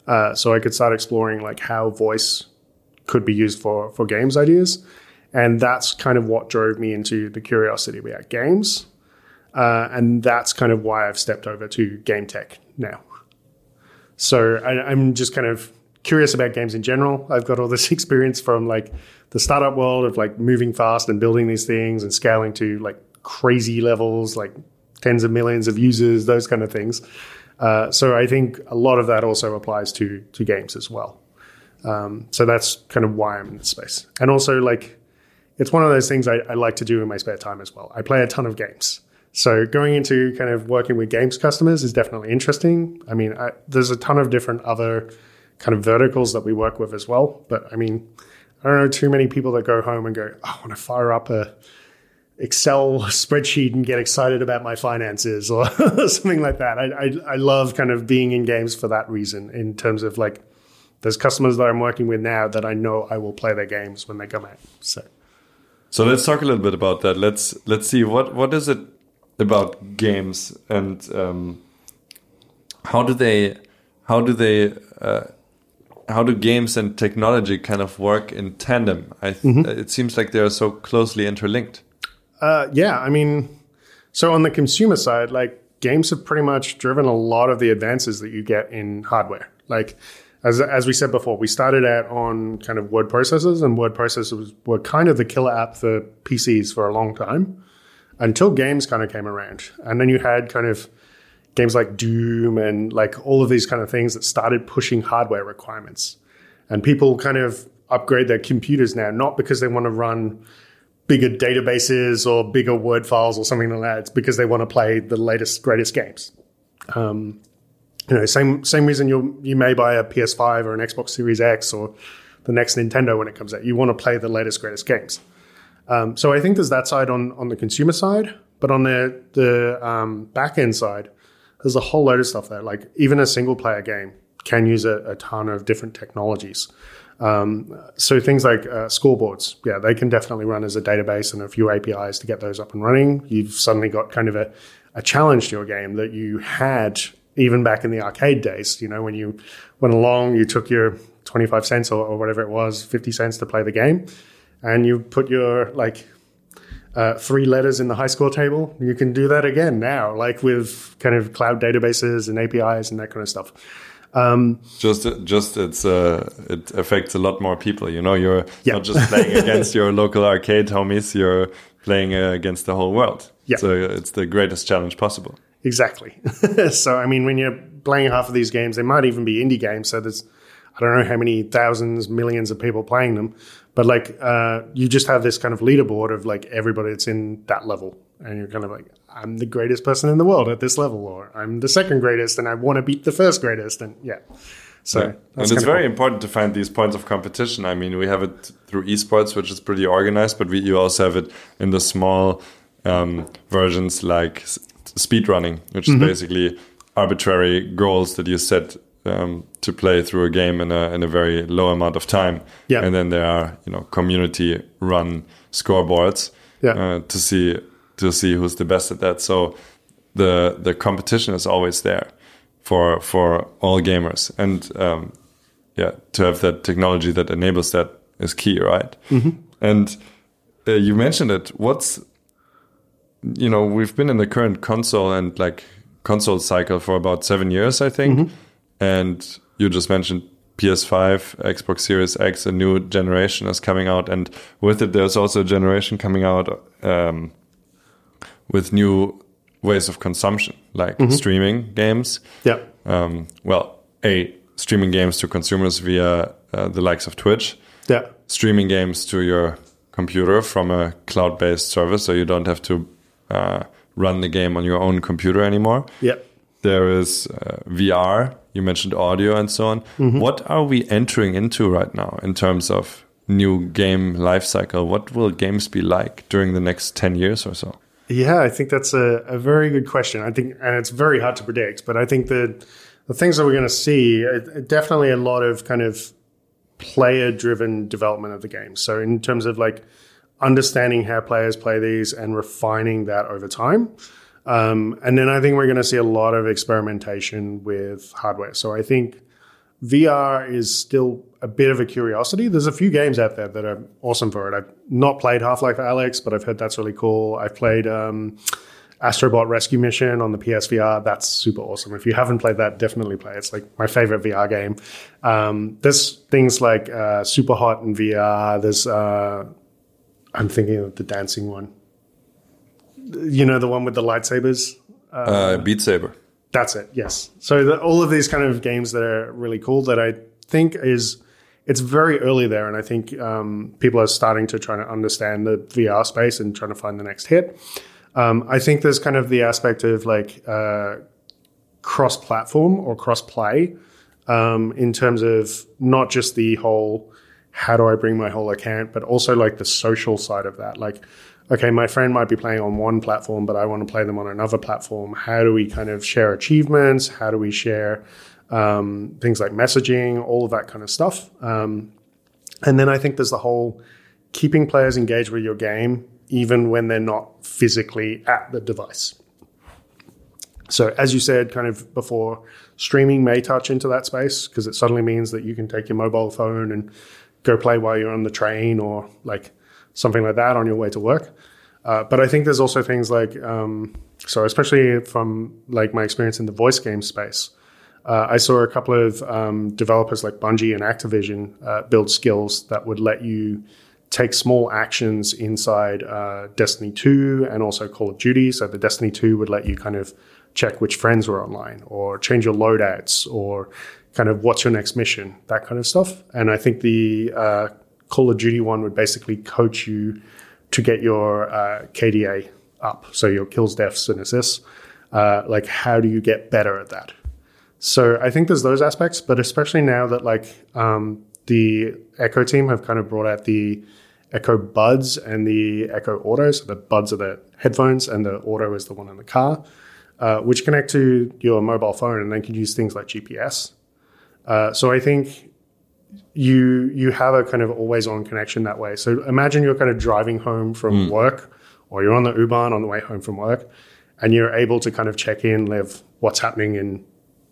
Uh, so I could start exploring like how voice could be used for for games ideas, and that's kind of what drove me into the curiosity about games, uh, and that's kind of why I've stepped over to game tech now. So I, I'm just kind of curious about games in general. I've got all this experience from like the startup world of like moving fast and building these things and scaling to like crazy levels, like tens of millions of users, those kind of things. Uh, so I think a lot of that also applies to to games as well. Um, so that's kind of why I'm in this space. And also, like, it's one of those things I, I, like to do in my spare time as well. I play a ton of games. So going into kind of working with games customers is definitely interesting. I mean, I, there's a ton of different other kind of verticals that we work with as well. But I mean, I don't know too many people that go home and go, oh, I want to fire up a Excel spreadsheet and get excited about my finances or something like that. I, I, I love kind of being in games for that reason in terms of like there's customers that I'm working with now that I know I will play their games when they come out. So, so let's talk a little bit about that. Let's let's see what what is it about games and um, how do they how do they uh, how do games and technology kind of work in tandem? I mm -hmm. it seems like they are so closely interlinked. Uh, yeah, I mean, so on the consumer side, like games have pretty much driven a lot of the advances that you get in hardware. Like as as we said before, we started out on kind of word processors, and word processors were kind of the killer app for PCs for a long time until games kind of came around, and then you had kind of games like Doom and like all of these kind of things that started pushing hardware requirements, and people kind of upgrade their computers now not because they want to run bigger databases or bigger word files or something like that. It's because they want to play the latest greatest games. Um, you know, same same reason you you may buy a PS5 or an Xbox Series X or the next Nintendo when it comes out. You want to play the latest greatest games. Um, so I think there's that side on on the consumer side, but on the the um, back end side, there's a whole load of stuff there. Like even a single player game can use a, a ton of different technologies. Um, so things like uh, scoreboards, yeah, they can definitely run as a database and a few APIs to get those up and running. You've suddenly got kind of a, a challenge to your game that you had even back in the arcade days, you know, when you went along, you took your 25 cents or, or whatever it was, 50 cents to play the game, and you put your like uh, three letters in the high score table. You can do that again now, like with kind of cloud databases and APIs and that kind of stuff. Um, just, just it's uh, it affects a lot more people. You know, you're yeah. not just playing against your local arcade homies. You're playing uh, against the whole world. Yeah. So it's the greatest challenge possible. Exactly. so, I mean, when you're playing half of these games, they might even be indie games. So there's, I don't know how many thousands, millions of people playing them, but like, uh, you just have this kind of leaderboard of like everybody that's in that level. And you're kind of like, I'm the greatest person in the world at this level, or I'm the second greatest and I want to beat the first greatest. And yeah. So, yeah. and it's very cool. important to find these points of competition. I mean, we have it through esports, which is pretty organized, but we, you also have it in the small um, versions like speed running, which mm-hmm. is basically arbitrary goals that you set um, to play through a game in a in a very low amount of time. Yeah. And then there are you know community run scoreboards yeah. uh, to see to see who's the best at that. So the the competition is always there for for all gamers, and um, yeah, to have that technology that enables that is key, right? Mm-hmm. And uh, you mentioned it. What's you know, we've been in the current console and like console cycle for about seven years, I think. Mm-hmm. And you just mentioned PS5, Xbox Series X, a new generation is coming out, and with it, there's also a generation coming out um, with new ways of consumption, like mm-hmm. streaming games. Yeah. Um, well, a streaming games to consumers via uh, the likes of Twitch. Yeah. Streaming games to your computer from a cloud-based service, so you don't have to uh, run the game on your own computer anymore. Yeah. There is uh, VR. You mentioned audio and so on. Mm -hmm. What are we entering into right now in terms of new game life cycle? What will games be like during the next 10 years or so? Yeah, I think that's a, a very good question. I think, and it's very hard to predict, but I think the, the things that we're going to see, definitely a lot of kind of player driven development of the game. So in terms of like, understanding how players play these and refining that over time. Um, and then I think we're going to see a lot of experimentation with hardware. So I think VR is still a bit of a curiosity. There's a few games out there that are awesome for it. I've not played Half Life Alyx, but I've heard that's really cool. I've played um, Astro Bot Rescue Mission on the PSVR. That's super awesome. If you haven't played that, definitely play. It's like my favorite VR game. Um, there's things like uh, Superhot in VR. There's uh, I'm thinking of the dancing one. You know, the one with the lightsabers. Uh, Beat Saber. That's it. Yes. So the, all of these kind of games that are really cool that I think is it's very early there, and I think um, people are starting to try to understand the VR space and trying to find the next hit. Um, I think there's kind of the aspect of like uh, cross-platform or cross-play um, in terms of not just the whole how do I bring my whole account, but also like the social side of that. Like, okay, my friend might be playing on one platform, but I want to play them on another platform. How do we kind of share achievements? How do we share um, things like messaging, all of that kind of stuff. Um, and then I think there's the whole keeping players engaged with your game even when they're not physically at the device. So, as you said, kind of before, streaming may touch into that space because it suddenly means that you can take your mobile phone and go play while you're on the train or like something like that on your way to work. Uh, but I think there's also things like, um, so especially from like my experience in the voice game space, uh, I saw a couple of um, developers like Bungie and Activision uh, build skills that would let you take small actions inside uh, Destiny 2 and also Call of Duty. So the Destiny 2 would let you kind of check which friends were online or change your loadouts or kind of what's your next mission, that kind of stuff. And I think the uh, Call of Duty one would basically coach you to get your uh, KDA up. So your kills, deaths, and assists. Uh, like, how do you get better at that? So I think there's those aspects, but especially now that like um, the Echo team have kind of brought out the Echo Buds and the Echo Auto. So the Buds are the headphones, and the Auto is the one in the car, uh, which connect to your mobile phone, and then can use things like GPS. Uh, so I think you you have a kind of always on connection that way. So imagine you're kind of driving home from mm. work, or you're on the U-Bahn on the way home from work, and you're able to kind of check in, live what's happening in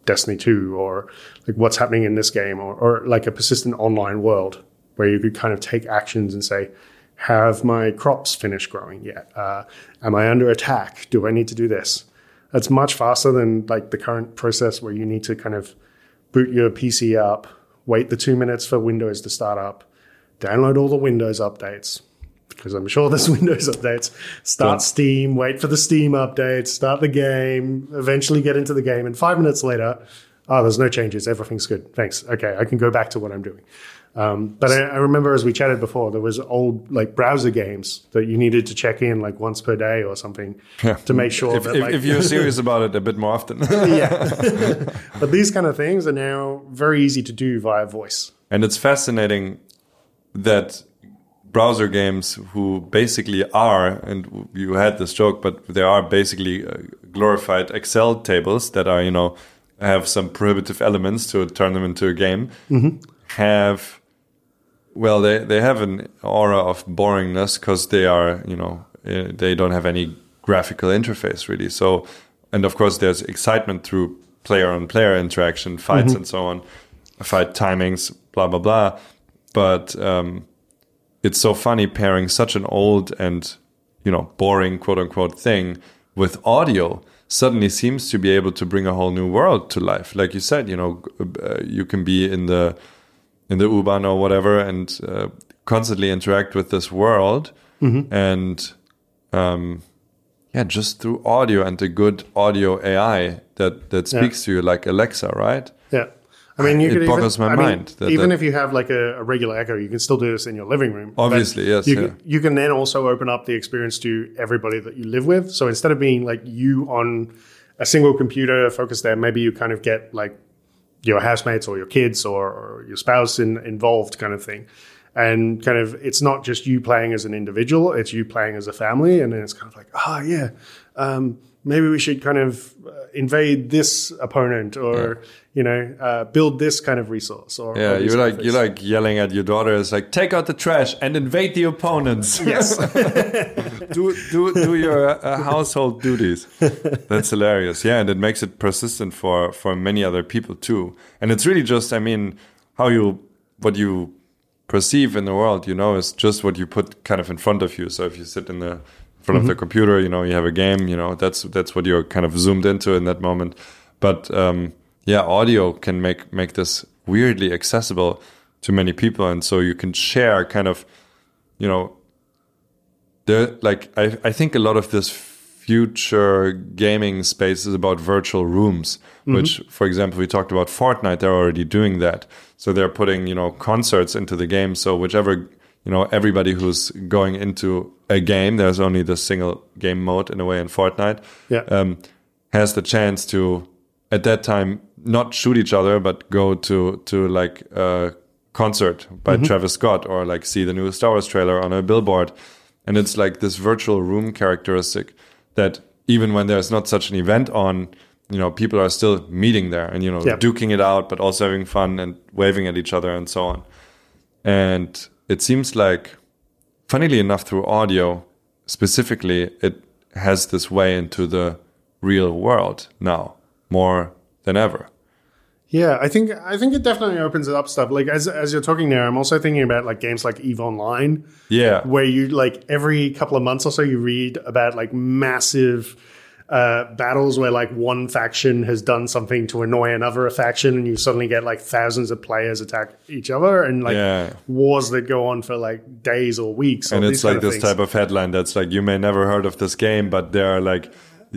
Destiny 2 or like what's happening in this game or, or like a persistent online world where you could kind of take actions and say, have my crops finished growing yet? Uh, am I under attack? Do I need to do this? That's much faster than like the current process where you need to kind of boot your PC up, wait the two minutes for Windows to start up, download all the Windows updates, because I'm sure there's Windows updates. Start Steam, wait for the Steam update, start the game, eventually get into the game, and five minutes later, oh, there's no changes, everything's good. Thanks. Okay, I can go back to what I'm doing. Um, but I, I, remember as we chatted before, there was old like browser games that you needed to check in like once per day or something yeah. to make sure if, that if, like, if you're serious about it a bit more often. yeah. but these kind of things are now very easy to do via voice. And it's fascinating that browser games who basically are, and you had this joke, but they are basically uh, glorified Excel tables that are, you know, have some prohibitive elements to turn them into a game, mm-hmm. have, well, they, they have an aura of boringness because they are, you know, uh, they don't have any graphical interface really. So, and of course, there's excitement through player on player interaction, fights, mm-hmm. and so on, fight timings, blah, blah, blah. But, um, it's so funny pairing such an old and you know boring quote unquote thing with audio suddenly seems to be able to bring a whole new world to life like you said you know uh, you can be in the in the u-bahn or whatever and uh, constantly interact with this world mm-hmm. and um, yeah just through audio and the good audio ai that that speaks yeah. to you like alexa right yeah I mean, you it could boggles even, my I mind. Mean, that, even that, if you have like a, a, regular Echo, you can still do this in your living room. Obviously, yes. You, yeah. can, you can then also open up the experience to everybody that you live with. So instead of being like you on a single computer focused there, maybe you kind of get like your housemates or your kids or, or your spouse in, involved, kind of thing. And kind of, it's not just you playing as an individual; it's you playing as a family. And then it's kind of like, oh yeah. Um, maybe we should kind of uh, invade this opponent or yeah. you know uh, build this kind of resource or yeah you're like you're like yelling at your daughter. It's like take out the trash and invade the opponents. Yes. Do do do your uh, household duties. That's hilarious. Yeah and it makes it persistent for for many other people too. And it's really just i mean how you what you perceive in the world you know is just what you put kind of in front of you. So if you sit in the front mm-hmm. of the computer. You know, you have a game. You know, that's that's what you're kind of zoomed into in that moment. But um, yeah, audio can make make this weirdly accessible to many people, and so you can share kind of, you know, there like I I think a lot of this future gaming space is about virtual rooms, which, for example, we talked about Fortnite. They're already doing that. So they're putting, you know, concerts into the game. So whichever, you know, everybody who's going into a game, there's only the single game mode in a way in Fortnite, Yeah. um, has the chance to, at that time, not shoot each other, but go to to like a concert by Travis Scott or like see the new Star Wars trailer on a billboard, and it's like this virtual room characteristic that even when there's not such an event on, you know, people are still meeting there and you know Yeah. duking it out, but also having fun and waving at each other and so on. And it seems like, funnily enough, through audio specifically, it has this way into the real world now more than ever. Yeah, I think I think it definitely opens it up stuff. Like as as you're talking there, I'm also thinking about like games like Eve Online, Yeah. where you like every couple of months or so you read about like massive uh, battles where like one faction has done something to annoy another faction, and you suddenly get like thousands of players attack each other, and like Yeah. wars that go on for like days or weeks. and or it's like this things. type of headline that's like you may never heard of this game but there are like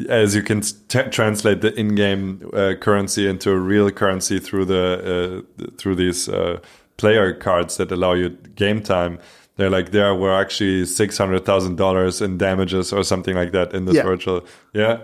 as you can t- translate the in-game uh, currency into a real currency through the uh, through these uh, player cards that allow you game time they're like there were actually six hundred thousand dollars in damages or something like that in this Yeah. virtual yeah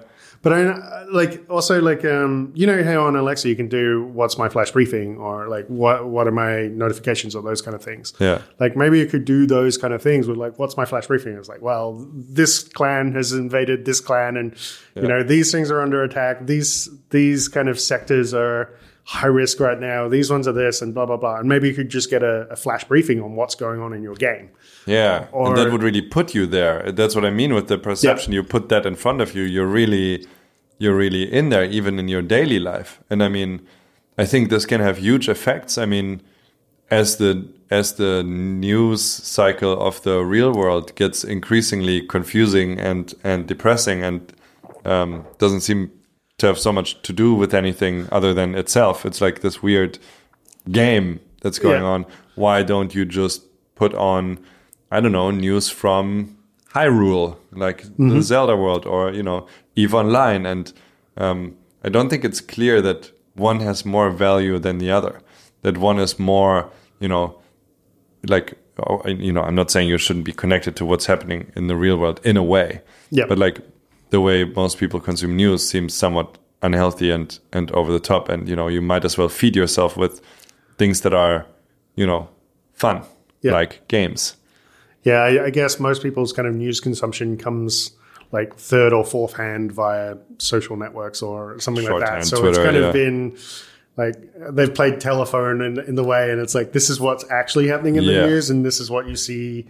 But I like also like um, you know how on Alexa you can do what's my flash briefing or like what what are my notifications or those kind of things. Yeah. Like maybe you could do those kind of things with like what's my flash briefing? It's like, well, this clan has invaded this clan and you know, these things are under attack. These these kind of sectors are high risk right now. These ones are this and blah blah blah. And maybe you could just get a, a flash briefing on what's going on in your game. Yeah, Or- and that would really put you there. That's what I mean with the perception. You put that in front of you. You're really, you're really in there, even in your daily life. And I mean, I think this can have huge effects. I mean, as the as the news cycle of the real world gets increasingly confusing and and depressing, and um, doesn't seem to have so much to do with anything other than itself. It's like this weird game that's going Yeah. on. Why don't you just put on, I don't know, news from Hyrule, like the Zelda world, or you know, Eve Online? And um, I don't think it's clear that one has more value than the other. That one is more, you know, like oh, you know, I'm not saying you shouldn't be connected to what's happening in the real world in a way, Yeah. but like the way most people consume news seems somewhat unhealthy and and over the top and you know you might as well feed yourself with things that are you know fun Yeah. like games Yeah, I, I guess most people's kind of news consumption comes like third or fourth hand via social networks or something like that. So Twitter, it's kind yeah. of been like they've played telephone in, in the way, and it's like this is what's actually happening in Yeah. the news, and this is what you see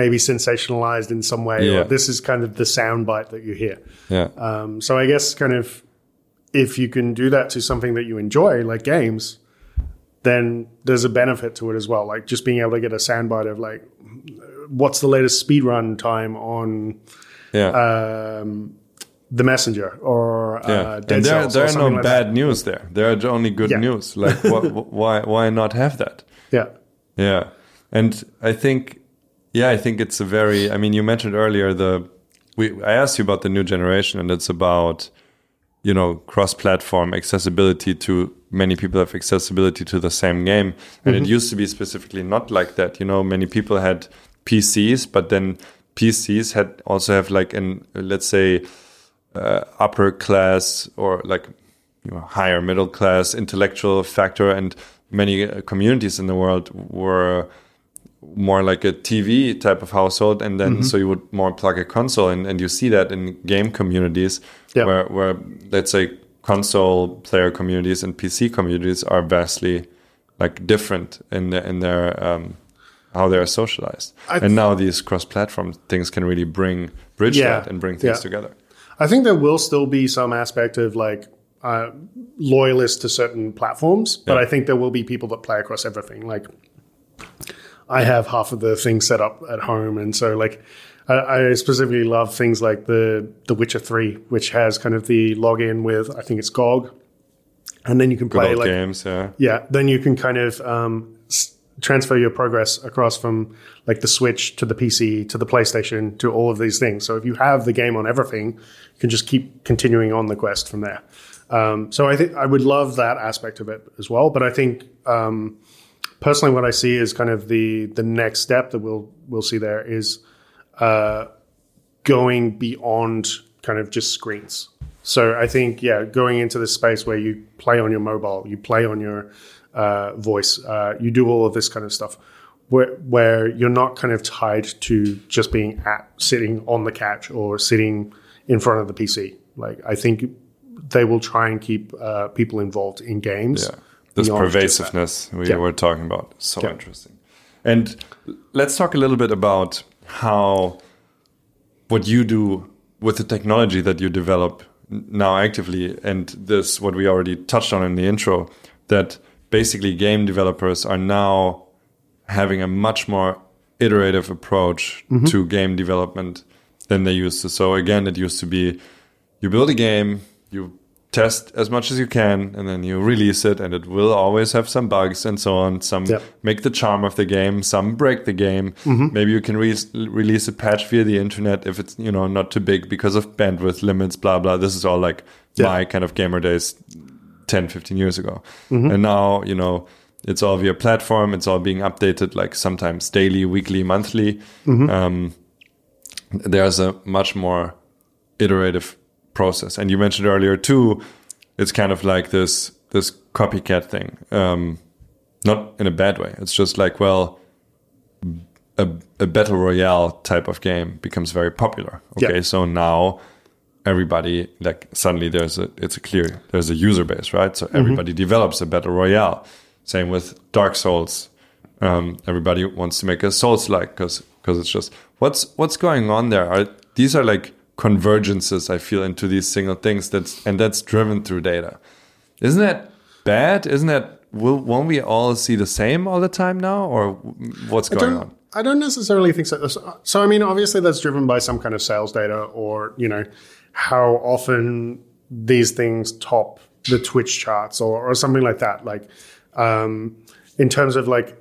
maybe sensationalized in some way, Yeah. or this is kind of the soundbite that you hear. yeah Um, so I guess kind of if you can do that to something that you enjoy, like games, then there's a benefit to it as well. Like just being able to get a soundbite of like, what's the latest speed run time on yeah um, the Messenger or yeah uh, Dead and there, there are no like bad that. news there there are only good Yeah. news like wh- why why not have that Yeah, Yeah. And I think, yeah, I think it's a very, I mean, you mentioned earlier the, we, I asked you about the new generation and it's about, you know, cross platform accessibility to many people have accessibility to the same game. And it used to be specifically not like that. You know, many people had PCs, but then PCs had also have like an, let's say, uh, upper class or like you know, higher middle class intellectual factor and many uh, communities in the world were more like a TV type of household and then so you would more plug a console in and you see that in game communities Yeah. where where let's say console player communities and PC communities are vastly like different in their, in their um, how they're socialized I and now these cross-platform things can really bring bridge Yeah. that and bring things Yeah. together I think there will still be some aspect of like uh, loyalists to certain platforms, but I think there will be people that play across everything. Like I have half of the things set up at home, and so like I, I specifically love things like the The Witcher Three, which has kind of the login with I think it's GOG, and then you can play like games yeah yeah, then you can kind of um, transfer your progress across from like the Switch to the PC to the PlayStation to all of these things. So if you have the game on everything, you can just keep continuing on the quest from there. Um, so I think I would love that aspect of it as well. But I think um, personally, what I see is kind of the the next step that we'll we'll see there is uh, going beyond kind of just screens. So I think yeah, going into this space where you play on your mobile, you play on your uh, voice, uh, you do all of this kind of stuff. Where, where you're not kind of tied to just being at sitting on the couch or sitting in front of the PC. Like I think they will try and keep uh, people involved in games. Yeah, this beyond just that. pervasiveness we Yeah. were talking about. So Yeah. interesting. And let's talk a little bit about how what you do with the technology that you develop now actively, and this what we already touched on in the intro, that basically game developers are now having a much more iterative approach mm-hmm. to game development than they used to. So again, it used to be you build a game, you test as much as you can, and then you release it, and it will always have some bugs and so on. Some Yep. make the charm of the game, some break the game. Mm-hmm. Maybe you can re- release a patch via the internet if it's you know not too big because of bandwidth limits. Blah blah. This is all like my kind of gamer days 10 15 years ago mm-hmm. and now you know it's all via platform it's all being updated like sometimes daily weekly monthly mm-hmm. um, there's a much more iterative process. And you mentioned earlier too it's kind of like this this copycat thing um, not in a bad way. It's just like well a, a battle royale type of game becomes very popular. Okay Yeah. so now everybody like suddenly there's a it's a clear there's a user base right? So everybody develops a battle royale. Same with dark souls. Um, everybody wants to make a souls like because because it's just what's what's going on there? Are these are like convergences i feel into these single things that's and that's driven through data isn't that bad isn't that will, won't we all see the same all the time now or what's going on I don't necessarily think so. So- So, I mean, obviously, that's driven by some kind of sales data or, you know, how often these things top the Twitch charts or, or something like that. Like, um, in terms of like,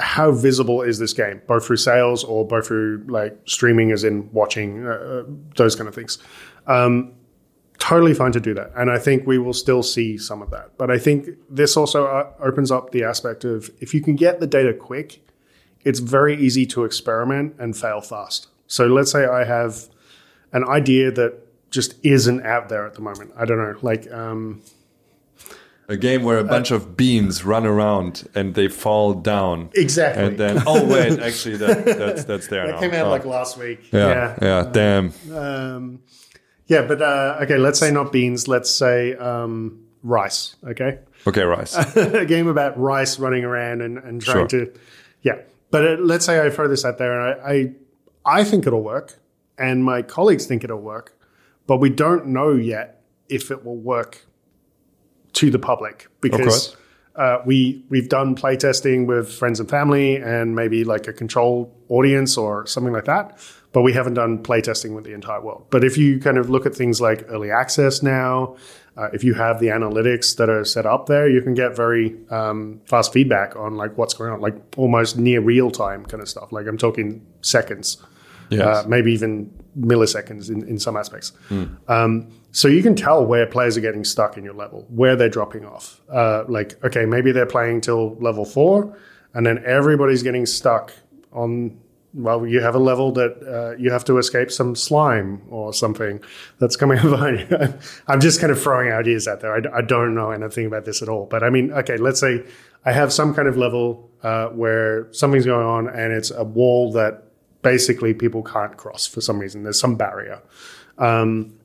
how visible is this game, both through sales or both through like streaming, as in watching, uh, uh, those kind of things. Um, totally fine to do that. And I think we will still see some of that. But I think this also uh, opens up the aspect of if you can get the data quick, it's very easy to experiment and fail fast. So let's say I have an idea that just isn't out there at the moment. I don't know, like um, a game where a bunch of beans run around and they fall down exactly. and then oh wait actually that, that's that's there that now. came out Oh. like last week. yeah yeah, damn Um, yeah, but uh, okay, let's say not beans. Let's say um, rice. Okay. okay rice a game about rice running around and, and trying Sure. to, yeah. But uh, let's say I throw this out there, and I, I, I think it'll work, and my colleagues think it'll work, but we don't know yet if it will work to the public because uh, we we've done playtesting with friends and family and maybe like a control audience or something like that, but we haven't done playtesting with the entire world. But if you kind of look at things like early access now, uh, if you have the analytics that are set up there, you can get very um, fast feedback on like what's going on, like almost near real time kind of stuff. Like I'm talking seconds, Yes. uh, maybe even milliseconds in, in some aspects. Um, so you can tell where players are getting stuck in your level, where they're dropping off. Uh, like, okay, maybe they're playing till level four, and then everybody's getting stuck on. Well, you have a level that uh, you have to escape some slime or something that's coming behind you. I'm just kind of throwing ideas out there. I, I don't know anything about this at all. But I mean, okay, let's say I have some kind of level uh, where something's going on and it's a wall that basically people can't cross for some reason. There's some barrier. Um,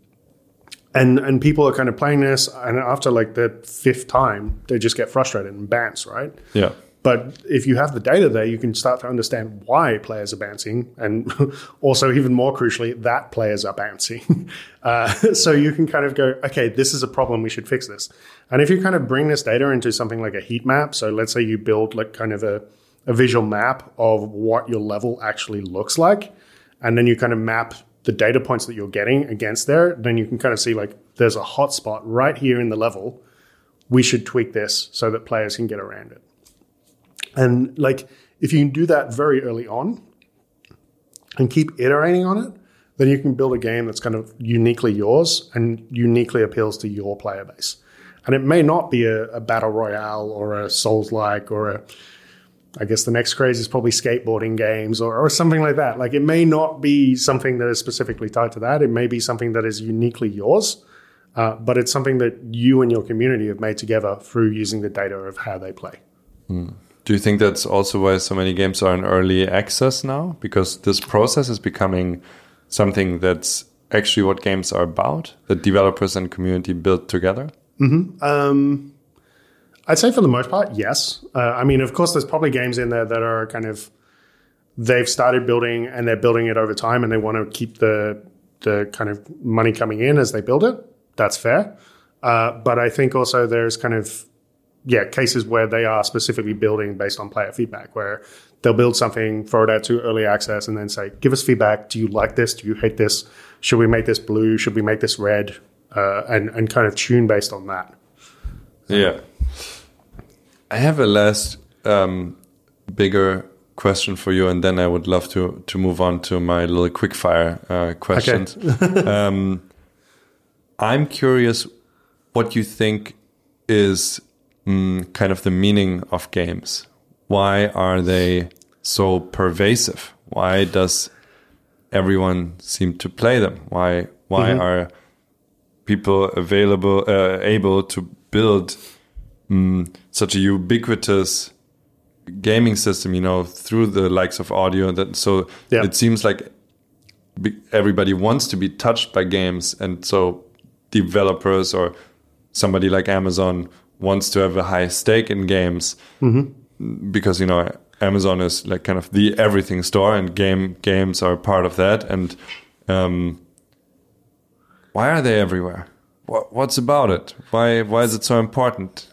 and and people are kind of playing this, and after like the fifth time, they just get frustrated and bounce, right? yeah But if you have the data there, you can start to understand why players are bouncing, and also even more crucially, that players are bouncing. uh, so you can kind of go, okay, this is a problem. We should fix this. And if you kind of bring this data into something like a heat map, so let's say you build like kind of a, a visual map of what your level actually looks like, and then you kind of map the data points that you're getting against there, then you can kind of see like there's a hotspot right here in the level. We should tweak this so that players can get around it. And like, if you can do that very early on and keep iterating on it, then you can build a game that's kind of uniquely yours and uniquely appeals to your player base. And it may not be a, a battle royale or a Souls like or a, I guess the next craze is probably skateboarding games or, or something like that. Like it may not be something that is specifically tied to that. It may be something that is uniquely yours, uh, but it's something that you and your community have made together through using the data of how they play. Do you think that's also why so many games are in early access now? Because this process is becoming something that's actually what games are about, that developers and community build together? Um, I'd say for the most part, yes. Uh, I mean, of course, there's probably games in there that are kind of they've started building and they're building it over time, and they want to keep the the kind of money coming in as they build it. That's fair. Uh, but I think also there's kind of yeah cases where they are specifically building based on player feedback, where they'll build something, throw it out to early access, and then say, "Give us feedback. Do you like this? Do you hate this? Should we make this blue? Should we make this red?" Uh, and and kind of tune based on that. Yeah. I have a last um, bigger question for you, and then I would love to to move on to my little quickfire uh, questions. um, I'm curious what you think is mm, kind of the meaning of games. Why are they so pervasive? Why does everyone seem to play them? Why why are people available uh, able to build mm, such a ubiquitous gaming system you know through the likes of audio that so Yeah. it seems like everybody wants to be touched by games and so developers or somebody like amazon wants to have a high stake in games because you know amazon is like kind of the everything store and game games are part of that and um, why are they everywhere? What, what's about it? Why why is it so important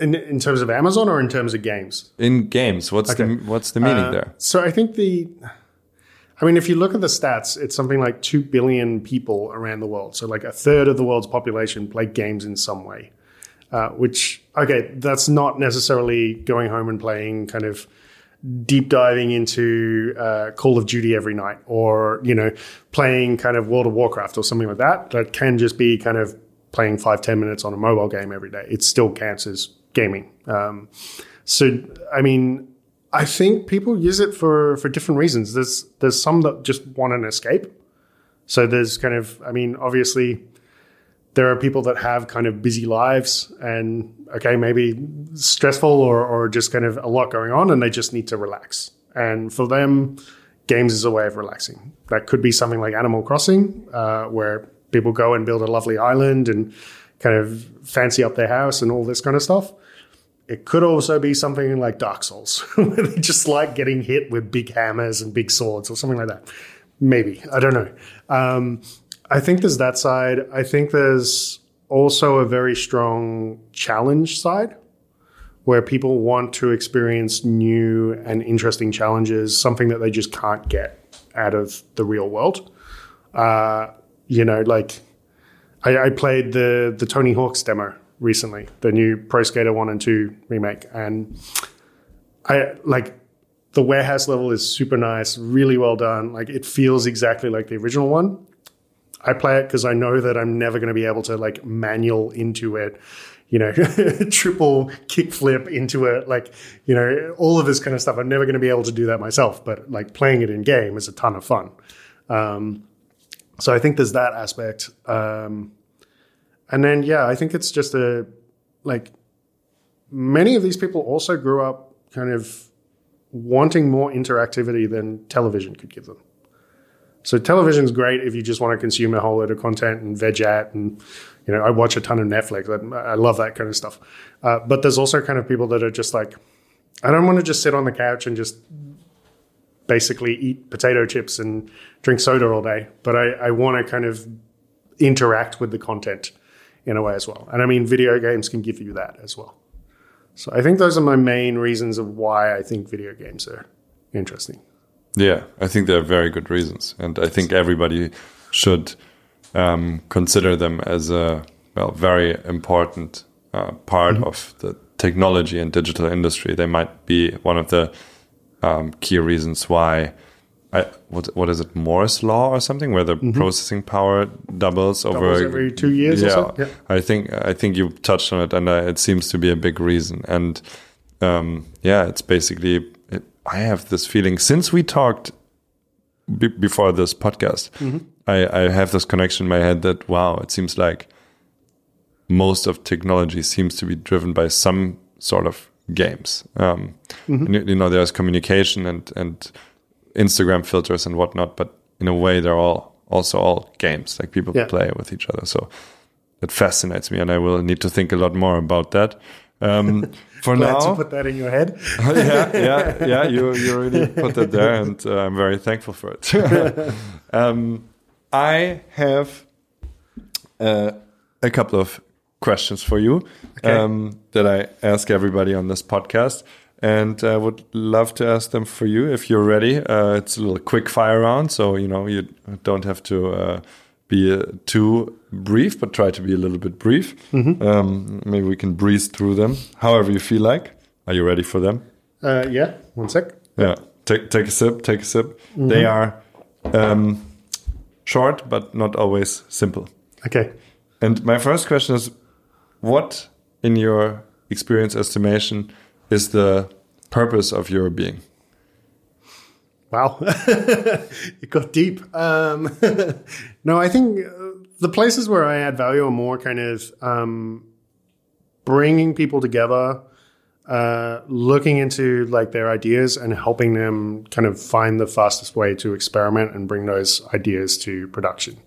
In, in terms of Amazon or in terms of games? in games? What's the what's the meaning Uh, there? So I think the, I mean, if you look at the stats, it's something like 2 billion people around the world. So like a third of the world's population play games in some way, uh, which, okay, that's not necessarily going home and playing kind of deep diving into uh, Call of Duty every night or, you know, playing kind of World of Warcraft or something like that. That can just be kind of playing five ten minutes on a mobile game every day. It still counts as gaming. Um, so, I mean, I think people use it for for different reasons. There's there's some that just want an escape. So there's kind of I mean obviously there are people that have kind of busy lives and okay maybe stressful or or just kind of a lot going on and they just need to relax. And for them games is a way of relaxing. That could be something like Animal Crossing uh, where people go and build a lovely island and kind of fancy up their house and all this kind of stuff. It could also be something like Dark Souls, where they just like getting hit with big hammers and big swords or something like that. Maybe. I don't know. Um, I think there's that side. I think there's also a very strong challenge side where people want to experience new and interesting challenges, something that they just can't get out of the real world. Uh, you know, like I, I played the the Tony Hawk's demo recently, the new Pro Skater One and Two remake, and I like the warehouse level is super nice, really well done. Like it feels exactly like the original one. I play it because I know that I'm never going to be able to like manual into it, you know, triple kickflip into it, like you know, all of this kind of stuff. I'm never going to be able to do that myself. But like playing it in game is a ton of fun. Um, so I think there's that aspect. Um, and then yeah, I think it's just a like many of these people also grew up kind of wanting more interactivity than television could give them. So television's great if you just want to consume a whole load of content and veg at, and you know I watch a ton of Netflix. I, I love that kind of stuff. Uh, but there's also kind of people that are just like, I don't want to just sit on the couch and just basically eat potato chips and drink soda all day, but I, I want to kind of interact with the content in a way as well. And I mean, video games can give you that as well. So I think those are my main reasons of why I think video games are interesting. Yeah, I think they're very good reasons, and I think everybody should um, consider them as a well very important uh, part of the technology and digital industry. They might be one of the um, key reasons why. I, what what is it Moore's law or something where the processing power doubles, over Doubles every two years or yeah, so? Yeah. I think I think you touched on it, and uh, it seems to be a big reason. And um, yeah, it's basically it, I have this feeling since we talked b- before this podcast, I, I have this connection in my head that wow, it seems like most of technology seems to be driven by some sort of games. Um, and you, you know, there's communication and and Instagram filters and whatnot, but in a way, they're all also all games. Like people Yeah. play with each other, so it fascinates me, and I will need to think a lot more about that. Um, for Glad now, to put that in your head. yeah, yeah, yeah. You you really put that there, and uh, I'm very thankful for it. um, I have uh, a couple of questions for you Okay. um, that I ask everybody on this podcast, and I would love to ask them for you if you're ready. Uh, it's a little quick fire round, so you know you don't have to. Uh, be uh, too brief, but try to be a little bit brief. Um, maybe we can breeze through them, however you feel like. Are you ready for them? Uh, yeah, one sec. Yeah. Take take a sip. Take a sip. They are um, short, but not always simple. Okay. And my first question is, what, in your experience estimation, is the purpose of your being? Wow, it got deep. Um, no, I think uh, the places where I add value are more kind of um, bringing people together, uh, looking into like their ideas and helping them kind of find the fastest way to experiment and bring those ideas to production,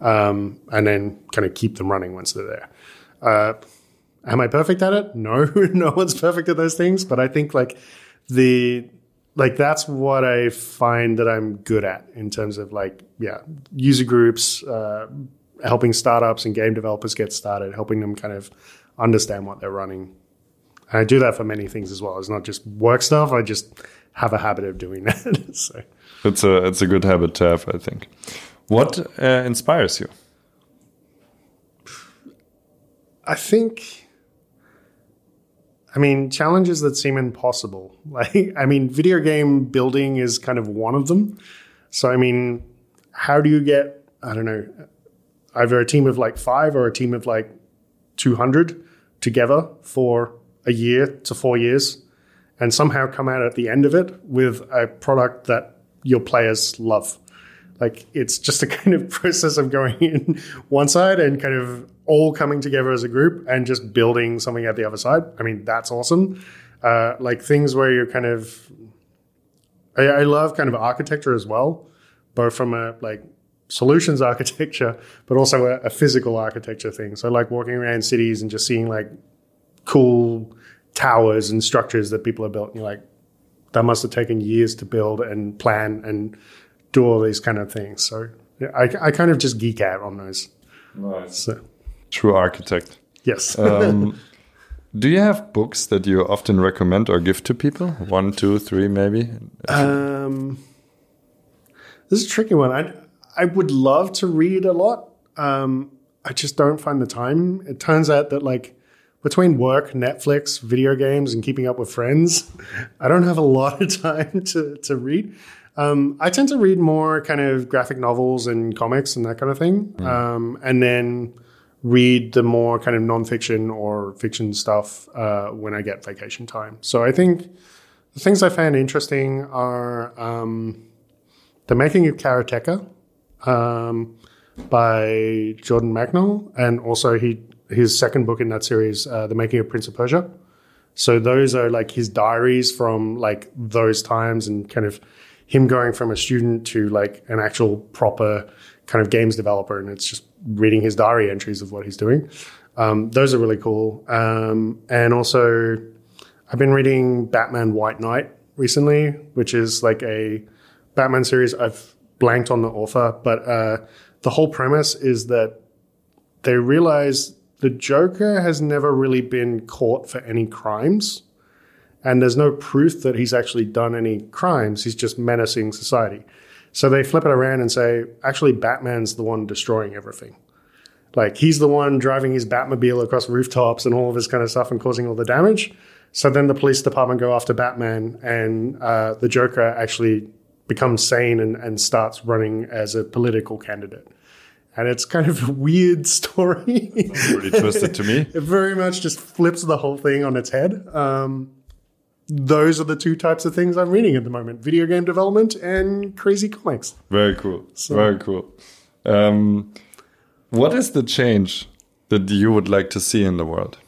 um, and then kind of keep them running once they're there. Uh, am I perfect at it? No, no one's perfect at those things. But I think like the like that's what I find that I'm good at in terms of like yeah user groups, uh, helping startups and game developers get started, helping them kind of understand what they're running. And I do that for many things as well. It's not just work stuff. I just have a habit of doing that. so It's a it's a good habit to have, I think. What uh, inspires you? I think. I mean, challenges that seem impossible. Like, I mean, video game building is kind of one of them. So, I mean, how do you get, I don't know, either a team of like five or a team of like 200 together for a year to four years and somehow come out at the end of it with a product that your players love? Like, it's just a kind of process of going in one side and kind of all coming together as a group and just building something at the other side. I mean, that's awesome. Uh, like things where you're kind of, I, I love kind of architecture as well, both from a like solutions architecture, but also a, a physical architecture thing. So like walking around cities and just seeing like cool towers and structures that people have built. And you're like, that must have taken years to build and plan and do all these kind of things. So yeah, I, I kind of just geek out on those. So True architect. yes. Um, do you have books that you often recommend or give to people? One, two, three, maybe. Um, this is a tricky one. I I would love to read a lot. Um, I just don't find the time. It turns out that like between work, Netflix, video games, and keeping up with friends, I don't have a lot of time to to read. Um, I tend to read more kind of graphic novels and comics and that kind of thing, um, and then read the more kind of nonfiction or fiction stuff uh, when I get vacation time. So I think the things I found interesting are um, the making of Karateka um, by Jordan Mechner, and also he his second book in that series, uh, The Making of Prince of Persia. So those are like his diaries from like those times, and kind of him going from a student to like an actual proper kind of games developer, and it's just reading his diary entries of what he's doing. Um, those are really cool, um, and also I've been reading Batman White Knight recently, which is like a Batman series. I've blanked on the author, but uh, the whole premise is that they realize the Joker has never really been caught for any crimes. And there's no proof that he's actually done any crimes. He's just menacing society. So they flip it around and say, actually, Batman's the one destroying everything. Like he's the one driving his Batmobile across rooftops and all of this kind of stuff and causing all the damage. So then the police department go after Batman, and uh, the Joker actually becomes sane and, and starts running as a political candidate. And it's kind of a weird story. Pretty twisted to me. it very much just flips the whole thing on its head. Um, those are the two types of things I'm reading at the moment video game development and crazy comics. Very cool. Very cool. Um, what is the change that you would like to see in the world?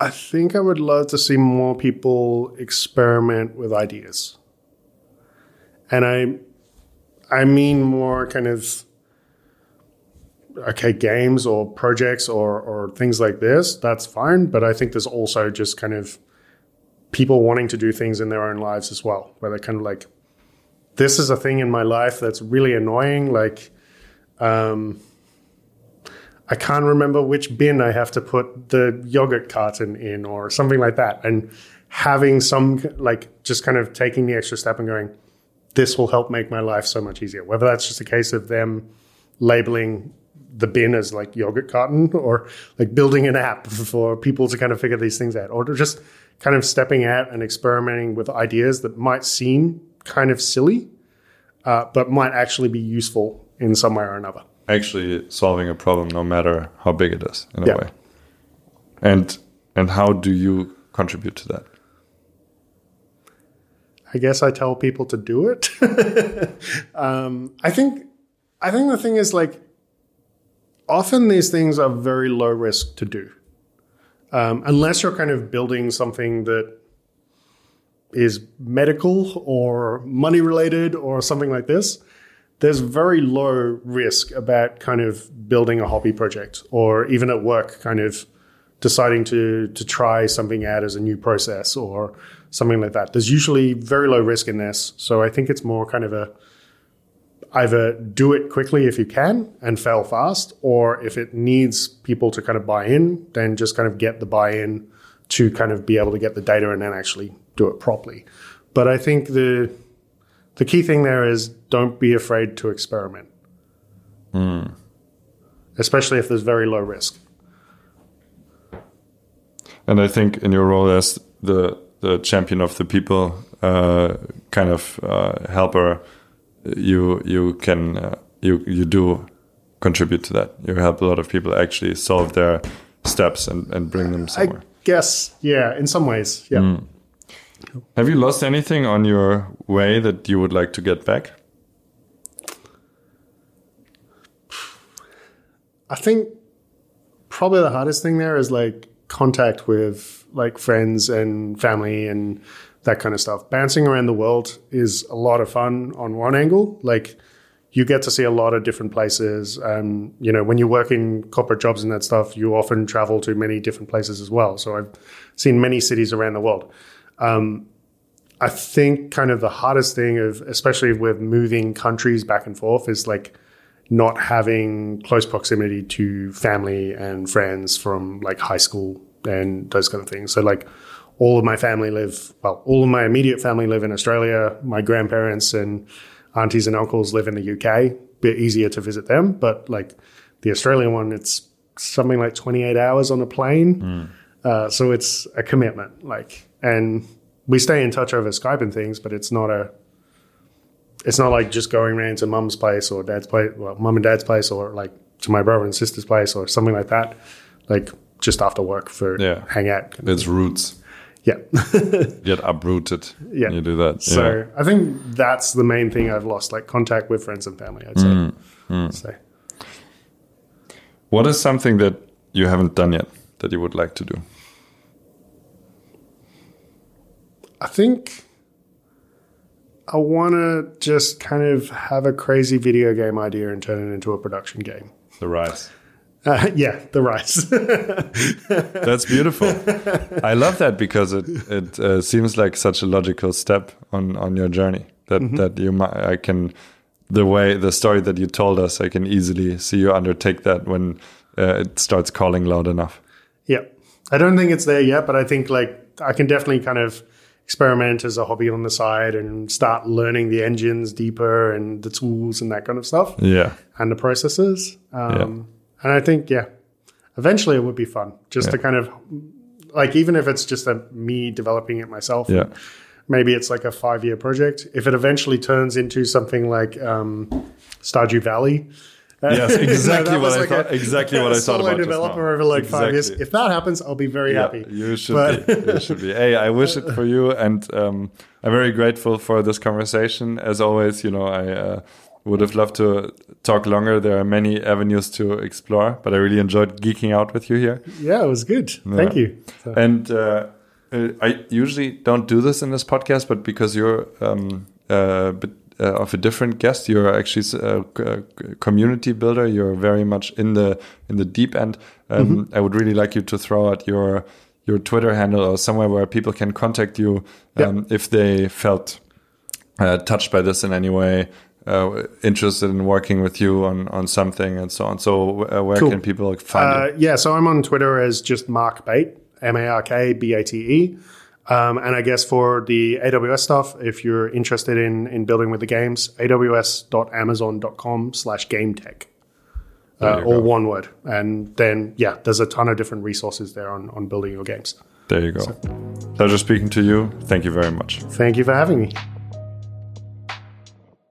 I think I would love to see more people experiment with ideas. And I I mean more kind of okay, games or projects or or things like this, that's fine, but I think there's also just kind of people wanting to do things in their own lives as well, where they're kind of like this is a thing in my life that's really annoying like um I can't remember which bin I have to put the yogurt carton in or something like that. And having some, like, just kind of taking the extra step and going, this will help make my life so much easier. Whether that's just a case of them labeling the bin as like yogurt cotton or like building an app for people to kind of figure these things out or just kind of stepping out and experimenting with ideas that might seem kind of silly, uh, but might actually be useful in some way or another actually solving a problem no matter how big it is in a Yeah. way and and how do you contribute to that I guess I tell people to do it. um, I think I think the thing is like often these things are very low risk to do, um, unless you're kind of building something that is medical or money related or something like this. There's very low risk about kind of building a hobby project or even at work, kind of deciding to to try something out as a new process or something like that. There's usually very low risk in this, so I think it's more kind of a either do it quickly if you can and fail fast, or if it needs people to kind of buy in, then just kind of get the buy in to kind of be able to get the data and then actually do it properly. But I think the the key thing there is don't be afraid to experiment, especially if there's very low risk. and i think in your role as the the champion of the people uh, kind of uh, helper you you can uh, you you do contribute to that. You help a lot of people actually solve their steps and, and bring them somewhere. I guess, yeah, in some ways, yeah. have you lost anything on your way that you would like to get back? I think probably the hardest thing there is like contact with like friends and family and that kind of stuff. Bouncing around the world is a lot of fun on one angle. Like you get to see a lot of different places. And, you know, when you work in corporate jobs and that stuff, you often travel to many different places as well. So I've seen many cities around the world. Um, I think kind of the hardest thing of, especially with moving countries back and forth, is like not having close proximity to family and friends from like high school and those kind of things. So like all of my family live, well, all of my immediate family live in Australia. My grandparents and aunties and uncles live in the UK. Bit easier to visit them, but like the Australian one, it's something like 28 hours on a plane. Uh, so it's a commitment. Like, and we stay in touch over Skype and things, but it's not a, it's not like just going around to mum's place or dad's place, well, mum and dad's place, or like to my brother and sister's place or something like that. Like just after work for Yeah. hang out. it's roots Yeah. get uprooted Yeah. you do that so yeah. I think that's the main thing I've lost, like contact with friends and family, I'd say. Mm, So what is something that you haven't done yet that you would like to do I think I want to just kind of have a crazy video game idea and turn it into a production game. the rise Uh, yeah, the rise. That's beautiful. I love that because it it uh, seems like such a logical step on on your journey. That that you might I can the way the story that you told us I can easily see you undertake that when uh, it starts calling loud enough. yeah. I don't think it's there yet, but I think like I can definitely kind of experiment as a hobby on the side and start learning the engines deeper and the tools and that kind of stuff. Yeah. And the processes. Um, And I think, yeah, eventually it would be fun just to kind of like, even if it's just a, me developing it myself. Yeah. Maybe it's like a five year project. If it eventually turns into something like um, Stardew Valley, Yes, exactly that what I like thought. a- Exactly what I thought about just developer over like five years. If that happens, I'll be very Yeah, happy. You should But- be. You should be. Hey, I wish it for you, and um, I'm very grateful for this conversation. As always, you know, I uh, would have loved to talk longer. There are many avenues to explore, but I really enjoyed geeking out with you here. Yeah, it was good. Thank you. So- And uh, uh, I usually don't do this in this podcast, but because you're um, a bit uh, of a different guest, you're actually a c- community builder. You're very much in the in the deep end. Um, I would really like you to throw out your your Twitter handle or somewhere where people can contact you um, if they felt uh, touched by this in any way. Uh, interested in working with you on, on something and so on. So, uh, where Cool. can people find you? Uh, yeah, so I'm on Twitter as just Mark Bate, M A R K B A T E. Um, and I guess for the AWS stuff, if you're interested in in building with the games, aws.amazon.com slash game tech. Uh, you all go. one word. And then, yeah, there's a ton of different resources there on, on building your games. There you go. So. Pleasure speaking to you. Thank you very much. Thank you for having me.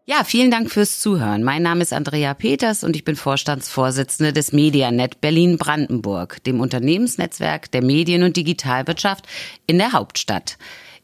Ja, vielen Dank fürs Zuhören. Mein Name ist Andrea Peters und ich bin Vorstandsvorsitzende des Medianet Berlin-Brandenburg, dem Unternehmensnetzwerk der Medien- und Digitalwirtschaft in der Hauptstadt.